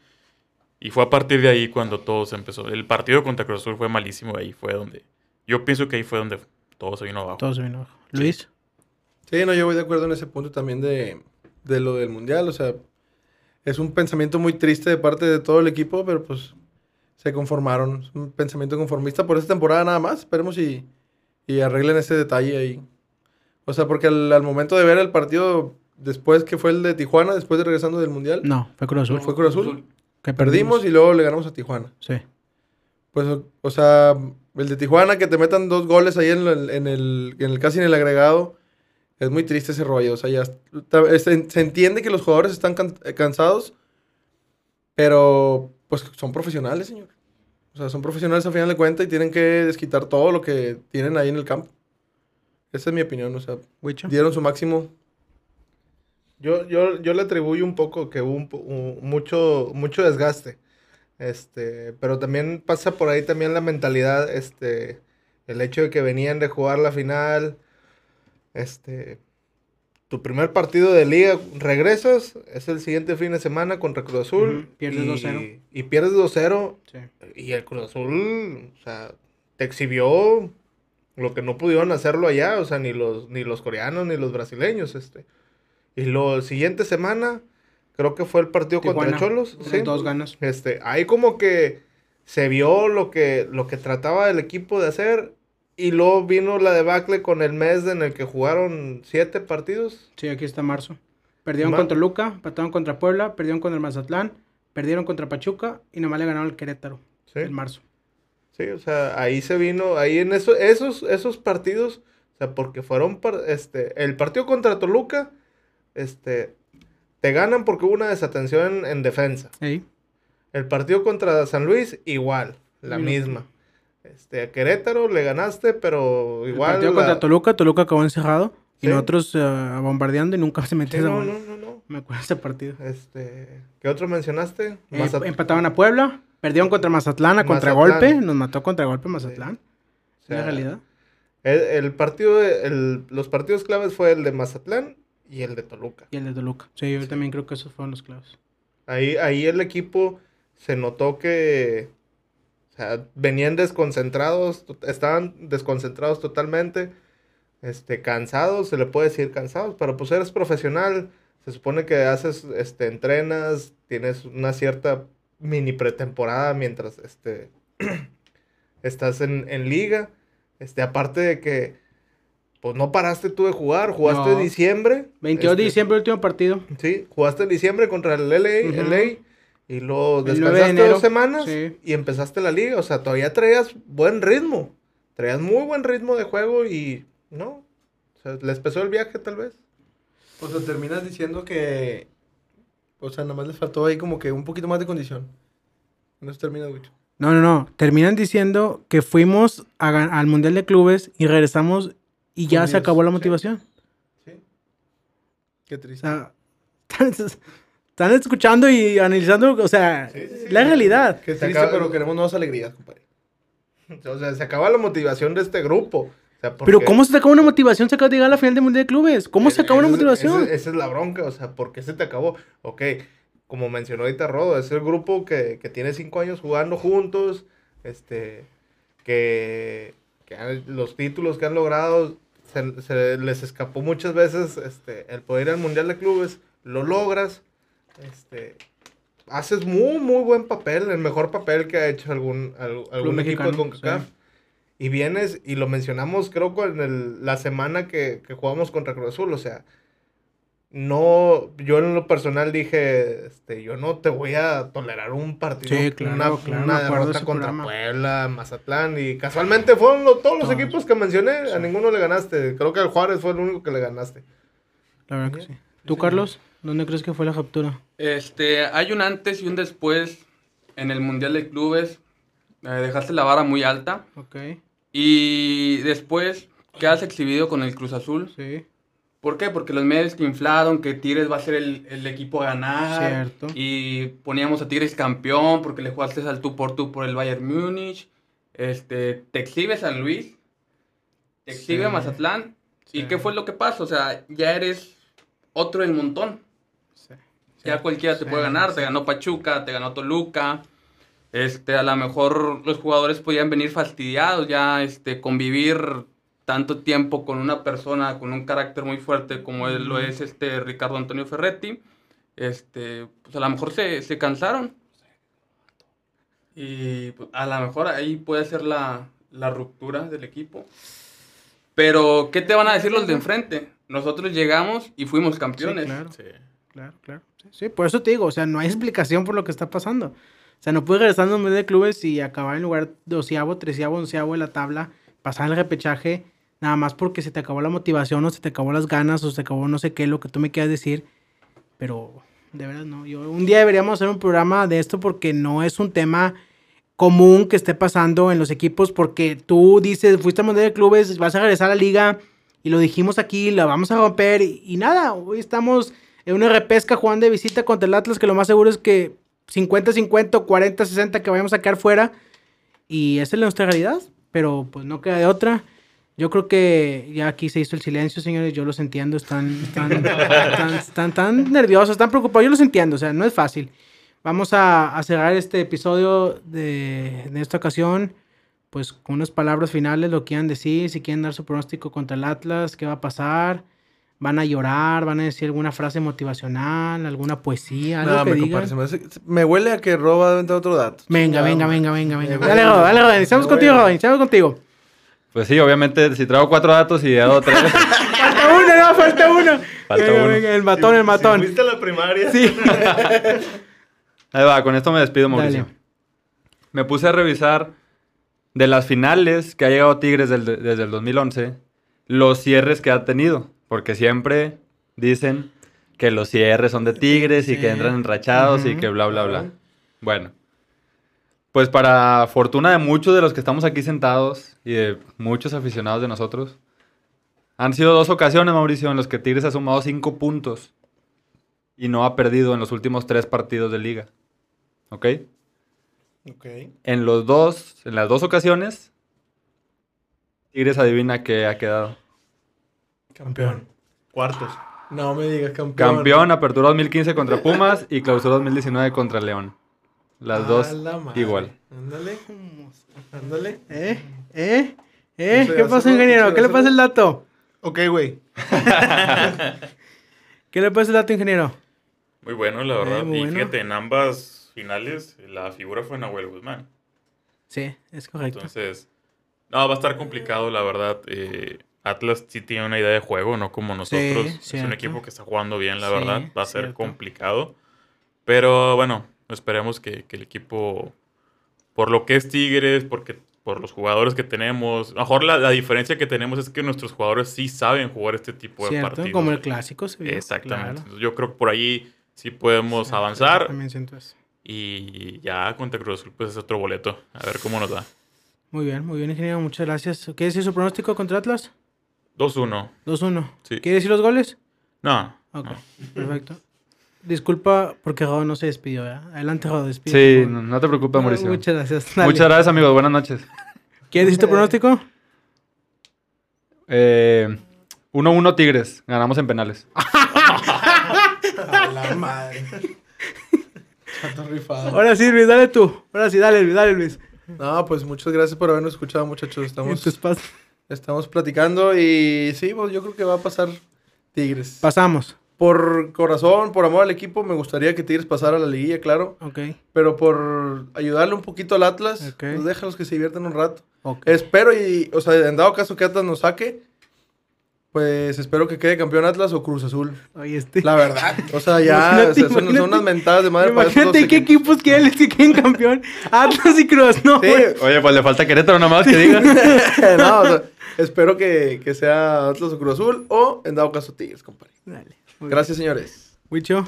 Y fue a partir de ahí cuando todo se empezó. El partido contra Cruz Azul fue malísimo. Ahí fue donde. Yo pienso que ahí fue donde todo se vino abajo. Todo se vino abajo. Luis. Sí, no, yo voy de acuerdo en ese punto también de, de lo del mundial. O sea, es un pensamiento muy triste de parte de todo el equipo, pero pues se conformaron. Es un pensamiento conformista por esta temporada nada más. Esperemos y, y arreglen ese detalle ahí. O sea, porque al, al momento de ver el partido después que fue el de Tijuana, después de regresando del mundial, No, fue Cruz Azul. fue Cruz Azul. Que Perdimos y luego le ganamos a Tijuana. Sí. Pues, o, sea, el de Tijuana, que te metan dos goles ahí en el, en el, en el casi en el agregado, es muy triste ese rollo. O sea, ya se, se entiende que los jugadores están can- eh, cansados, pero pues son profesionales, señor. O sea, son profesionales a final de cuentas y tienen que desquitar todo lo que tienen ahí en el campo. Esa es mi opinión. O sea, Huicho. dieron su máximo. Yo, yo, yo le atribuyo un poco que hubo un un- mucho, mucho desgaste. Este, pero también pasa por ahí también la mentalidad, este, el hecho de que venían de jugar la final, este, tu primer partido de liga, regresas, es el siguiente fin de semana contra Cruz Azul. Ujú, pierdes y- 2-0. Y pierdes 2-0. Sí. Y el Cruz Azul, o sea, te exhibió lo que no pudieron hacerlo allá, o sea, ni los, ni los coreanos ni los brasileños, este. Y la siguiente semana, creo que fue el partido Tijuana. contra Cholos. Sí, dos ganas. Este, ahí como que se vio lo que, lo que trataba el equipo de hacer. Y luego vino la debacle con el mes en el que jugaron siete partidos. Sí, aquí está marzo. Perdieron contra Luca, empataron contra Puebla, perdieron contra el Mazatlán, perdieron contra Pachuca y nomás le ganaron al Querétaro Sí, en marzo. sí, o sea, ahí se vino, ahí en eso, esos, esos partidos, o sea, porque fueron, este, el partido contra Toluca, este, te ganan porque hubo una desatención en, en defensa. El partido contra San Luis, igual, la Sí, no. Este, a Querétaro le ganaste, pero El igual. partido la- contra Toluca, Toluca acabó encerrado y Sí. nosotros eh, bombardeando y nunca se Sí, metió esa no, no, no, no. Me acuerdo de ese partido. Este, ¿qué otro mencionaste? Eh, Mazat- empataron a Puebla, perdieron contra Mazatlán a Mazatlán. contragolpe, nos mató contragolpe Mazatlán. o Es sea, la realidad. El, el partido, el- los partidos claves fue el de Mazatlán y el de Toluca. Y el de Toluca. Sí, yo también creo que esos fueron los claves. Ahí, ahí el equipo se notó que sea, venían desconcentrados, estaban desconcentrados totalmente, este, cansados, se le puede decir cansados, pero pues eres profesional, se supone que haces, este, entrenas, tienes una cierta mini pretemporada mientras, este, estás en, en liga, este, aparte de que, pues no paraste tú de jugar, jugaste No. diciembre. 22 de este, diciembre, último partido. Sí, jugaste en diciembre contra el LA, Ujú. LA, y luego El 9 de descansaste enero, dos semanas sí. y empezaste la liga. O sea, todavía traías buen ritmo. Traías muy buen ritmo de juego y no. O sea, les pesó el viaje tal vez. O sea, terminas diciendo que. O sea, nada más les faltó ahí como que un poquito más de condición. No se termina, güey. No, no, no. Terminan diciendo que fuimos a al Mundial de Clubes y regresamos y ya se acabó la motivación. Sí. Qué O triste. sea, están, escuchando y analizando, o sea, la realidad. Qué se triste, acaba- pero queremos nuevas alegrías, compadre. O sea, se acaba la motivación de este grupo. O sea, Pero ¿cómo se te acaba una motivación? Se acaba de llegar a la final del Mundial de Clubes. ¿Cómo se acaba una motivación? Esa, esa es la bronca, o sea, ¿por qué se te acabó? Ok, como mencionó ahorita Rodo, es el grupo que, que tiene cinco años jugando juntos, este, que, que han- los títulos que han logrado, se, se les escapó muchas veces este, el poder ir al Mundial de Clubes, lo logras, este, haces muy, muy buen papel, el mejor papel que ha hecho algún, al- algún equipo de CONCACAF. sí. Y vienes y lo mencionamos, creo que en el- la semana que, que jugamos contra Cruz Azul. O sea, no, yo en lo personal dije, este, yo no te voy a tolerar un partido, Sí, claro, una, claro, derrota contra programa. Puebla, Mazatlán. Y casualmente fueron lo- todos los Todos. equipos que mencioné, a ninguno le ganaste. Creo que al Juárez fue el único que le ganaste. La verdad que sí. ¿Tú, Carlos? ¿Dónde crees que fue la captura? Este, hay un antes y un después en el Mundial de Clubes. Eh, dejaste la vara muy alta. Ok, Y después quedas exhibido con el Cruz Azul. sí. ¿Por qué? Porque los medios te inflaron que Tigres va a ser el, el equipo a ganar. Cierto. Y poníamos a Tigres campeón porque le jugaste al tú por tú por el Bayern Múnich. Este, te exhibe San Luis. Te exhibe Sí. Mazatlán. Sí. ¿Y qué fue lo que pasa? O sea, ya eres otro del montón. Sí. Ya cualquiera te Sí, puede ganar. sí. Te ganó Pachuca, te ganó Toluca. Este, a lo mejor los jugadores podían venir fastidiados, ya este, convivir tanto tiempo con una persona con un carácter muy fuerte como él lo es este Ricardo Antonio Ferretti. Este, pues a lo mejor se, se cansaron. Y pues, a lo mejor ahí puede ser la, la ruptura del equipo. Pero, ¿qué te van a decir los de enfrente? Nosotros llegamos y fuimos campeones. Sí, claro. Sí. Claro, claro. Sí, por eso te digo, o sea, no hay explicación por lo que está pasando. O sea, no puedes regresar a un de clubes y acabar en lugar doceavo, treceavo, onceavo en la tabla, pasar el repechaje, nada más porque se te acabó la motivación o se te acabó las ganas o se acabó no sé qué, lo que tú me quieras decir. Pero, de verdad, no. Yo, un día deberíamos hacer un programa de esto porque no es un tema común que esté pasando en los equipos porque tú dices, fuiste a Mundial de Clubes, vas a regresar a la liga y lo dijimos aquí, la vamos a romper y nada, hoy estamos en una repesca jugando de visita contra el Atlas que lo más seguro es que 50-50 o 40-60 que vayamos a quedar fuera y esa es nuestra realidad, pero pues no queda de otra. Yo creo que ya aquí se hizo el silencio, señores. Yo los entiendo. Están, están, están, están tan nerviosos, están preocupados. Yo los entiendo. O sea, no es fácil. Vamos a, a cerrar este episodio de, de esta ocasión, pues con unas palabras finales, lo que quieran decir, si quieren dar su pronóstico contra el Atlas, qué va a pasar. Van a llorar, van a decir alguna frase motivacional, alguna poesía, algo No, que me, digan. me, hace- me huele a que Roba va a otro dato. Venga, venga, venga, venga, venga. Dale. Robin, dale, Robin. Iniciamos Me contigo. Robin. Iniciamos contigo. Pues sí, obviamente, si traigo cuatro datos y he dado tres. Falta uno, no, falta uno. Falta Venga, uno. venga, el matón, el matón. Si fuiste a la primaria. Sí. Ahí va, con esto me despido, Mauricio. Dale. Me puse a revisar de las finales que ha llegado Tigres del- desde el 2011, los cierres que ha tenido. Porque siempre dicen que los cierres son de Tigres y que entran enrachados y Ujú. que bla, bla, bla. Bueno. Pues para fortuna de muchos de los que estamos aquí sentados y de muchos aficionados de nosotros, han sido dos ocasiones, Mauricio, en los que Tigres ha sumado cinco puntos y no ha perdido en los últimos tres partidos de liga. ¿Ok? Ok. En los dos, en las dos ocasiones, Tigres adivina que ha quedado. Campeón. Cuartos. No me digas campeón. Campeón, apertura 2015 contra Pumas y clausura 2019 contra León. Las dos la igual. Ándale. Ándale. ¿Eh? ¿Eh? ¿Eh? ¿Qué pasa, ingeniero? ¿Qué le pasa el dato? Ok, güey. ¿Qué le pasa el dato, ingeniero? Muy bueno, la verdad. Eh, y bueno. fíjate, en ambas finales la figura fue Nahuel Guzmán. Sí, es correcto. Entonces, no, va a estar complicado, la verdad. Eh, Atlas sí tiene una idea de juego, no como nosotros. es cierto. un equipo que está jugando bien, la Sí, verdad. Va a ser cierto. complicado. Pero bueno, esperemos que, que el equipo, por lo que es Tigres, porque por los jugadores que tenemos, mejor la, la diferencia que tenemos es que nuestros jugadores sí saben jugar este tipo de Cierto, partidos. como el clásico se vio. Exactamente. claro. Entonces, yo creo que por ahí sí podemos Sí, avanzar. También siento eso. Y ya contra Cruz Azul, pues es otro boleto. A ver cómo nos da. Muy bien, muy bien, ingeniero. Muchas gracias. ¿Qué decir su pronóstico contra Atlas? 2-1. 2-1. Sí. ¿Quiere decir los goles? No. Ok, no. perfecto. Disculpa porque Rodo no se despidió, ¿verdad? Adelante, Rodo, despide. Sí, no, no te preocupes, Mauricio. Muchas gracias. Dale. Muchas gracias, amigos. Buenas noches. ¿Quieres decir tu pronóstico? Eh, 1-1 Tigres. Ganamos en penales. A la madre. Chato rifado. Ahora sí, Luis, dale tú. Ahora sí, dale, Luis, dale, Luis. No, pues muchas gracias por habernos escuchado, muchachos. En Estamos, estamos platicando y sí, pues yo creo que va a pasar Tigres. Pasamos. Por corazón, por amor al equipo, me gustaría que Tigres pasara a la liguilla, claro. Ok. Pero por ayudarle un poquito al Atlas, Ok. pues déjalos que se diviertan un rato. Ok. Espero y, o sea, en dado caso que Atlas nos saque, pues espero que quede campeón Atlas o Cruz Azul. Oye, este. La verdad. O sea, ya Imagínate, o sea, son, unas mentadas de madre para Imagínate qué equipos. quieren que queden campeón. Atlas y Cruz, no. Sí. Oye, pues le falta Querétaro nomás que diga. no, o sea, espero que, que sea Atlas o Cruz Azul o en dado caso Tigres, compadre. Dale. Gracias, señores. Wicho.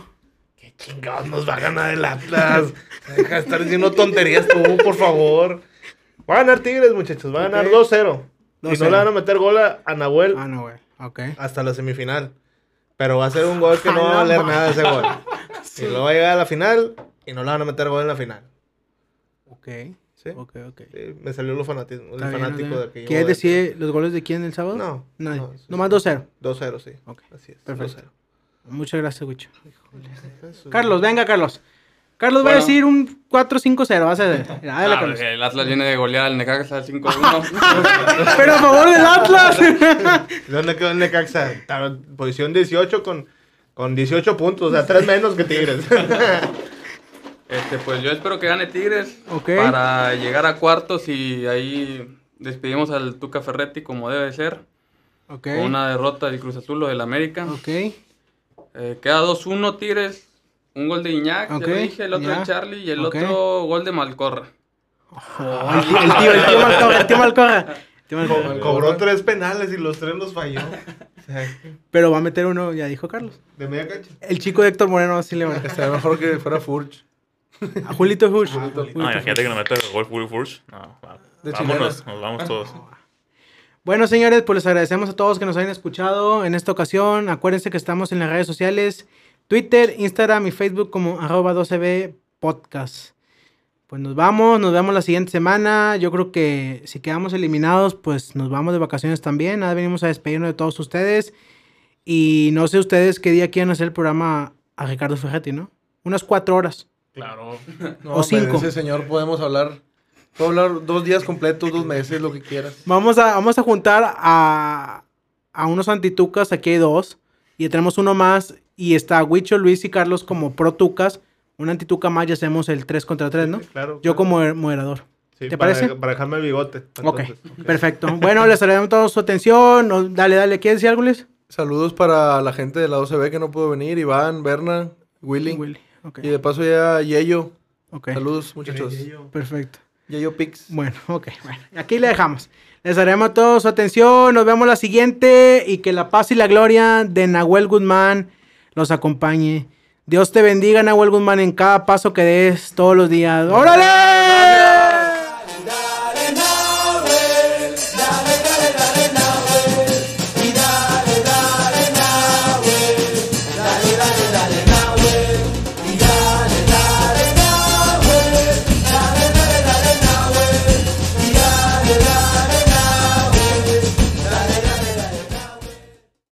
¿Qué chingados nos va a ganar el Atlas? Deja de estar diciendo tonterías tú, por favor. Va a ganar Tigres, muchachos. Va a ganar Ok. 2-0. Y 2-0. no le van a meter gol a, a Nahuel Ah, no, güey. Ok. hasta la semifinal. Pero va a ser un gol que no va a A valer nada ese gol. Y luego va a llegar a la final y no le van a meter gol en la final. Ok. ¿Sí? Ok, ok. Sí, me salió lo fanatismo, el fanático ok. de que yo ¿Quieres decir los goles de quién el sábado? No. Nadie. no, sí, Nomás sí. 2-0. 2-0, sí. Ok. Así es. Perfecto. 2-0. Muchas gracias, Wicho. Carlos, venga, Carlos. Carlos va a Bueno. decir un 4-5-0. Vas a Dale, Ah, Carlos. el Atlas viene de golear al Necaxa 5-1. Pero a favor del Atlas. ¿Dónde quedó el Necaxa? Posición 18 con, con 18 puntos, o sea, 3 menos que Tigres. Este, pues yo espero que gane Tigres Ok. para llegar a cuartos y ahí despedimos al Tuca Ferretti como debe ser. ok. Con una derrota del Cruz Azul o del América. Ok. Eh, queda 2-1 Tigres. Un gol de Iñak, Ok, ya lo dije, el otro de Charlie y el otro gol de Malcorra. Oh, el, tío, el tío, el tío Malcorra, el tío Malcorra. El tío Malcorra. Co- Cobró 3 penales y los 3 los falló. O sea, Pero va a meter uno, ya dijo Carlos. de media cancha. El chico de Héctor Moreno así le va. Estaría mejor que fuera Furch. A Julito Hush. No, imagínate que nos meta el gol Fury Furch. No, De vámonos, nos vamos todos. Bueno, señores, pues les agradecemos a todos que nos hayan escuchado en esta ocasión. Acuérdense que estamos en las redes sociales, Twitter, Instagram y Facebook como arroba 12b podcast. Pues nos vamos, nos vemos la siguiente semana. Yo creo que si quedamos eliminados, pues nos vamos de vacaciones también. Nada, venimos a despedirnos de todos ustedes. Y no sé ustedes qué día quieren hacer el programa a Ricardo Ferretti, ¿no? Unas cuatro horas. Claro. No, O cinco. Ese señor podemos hablar. Puedo hablar dos días completos, dos meses, lo que quieras. Vamos a, vamos a juntar a, a unos antitucas, aquí hay dos. Y tenemos uno más. Y está Huicho, Luis y Carlos como pro tucas. Un antituca más y hacemos el 3 contra 3, ¿no? Claro. Yo claro. como moderador. Sí, ¿te para, parece? Para dejarme el bigote. Ok, entonces. perfecto. Bueno, les agradecemos toda su atención. Dale, dale. ¿Quieres decir algo, Luis? Saludos para la gente de la OCB que no pudo venir. Iván, Berna, Willy. Willy. Ok, Y de paso ya Yeyo. ok. Saludos, muchachos. Perfecto. Yeyo Pix. Bueno, ok, bueno, aquí le dejamos. Les agradecemos a todos su atención, nos vemos la siguiente y que la paz y la gloria de Nahuel Guzmán los acompañe. Dios te bendiga, Nahuel Guzmán, en cada paso que des todos los días. ¡Órale!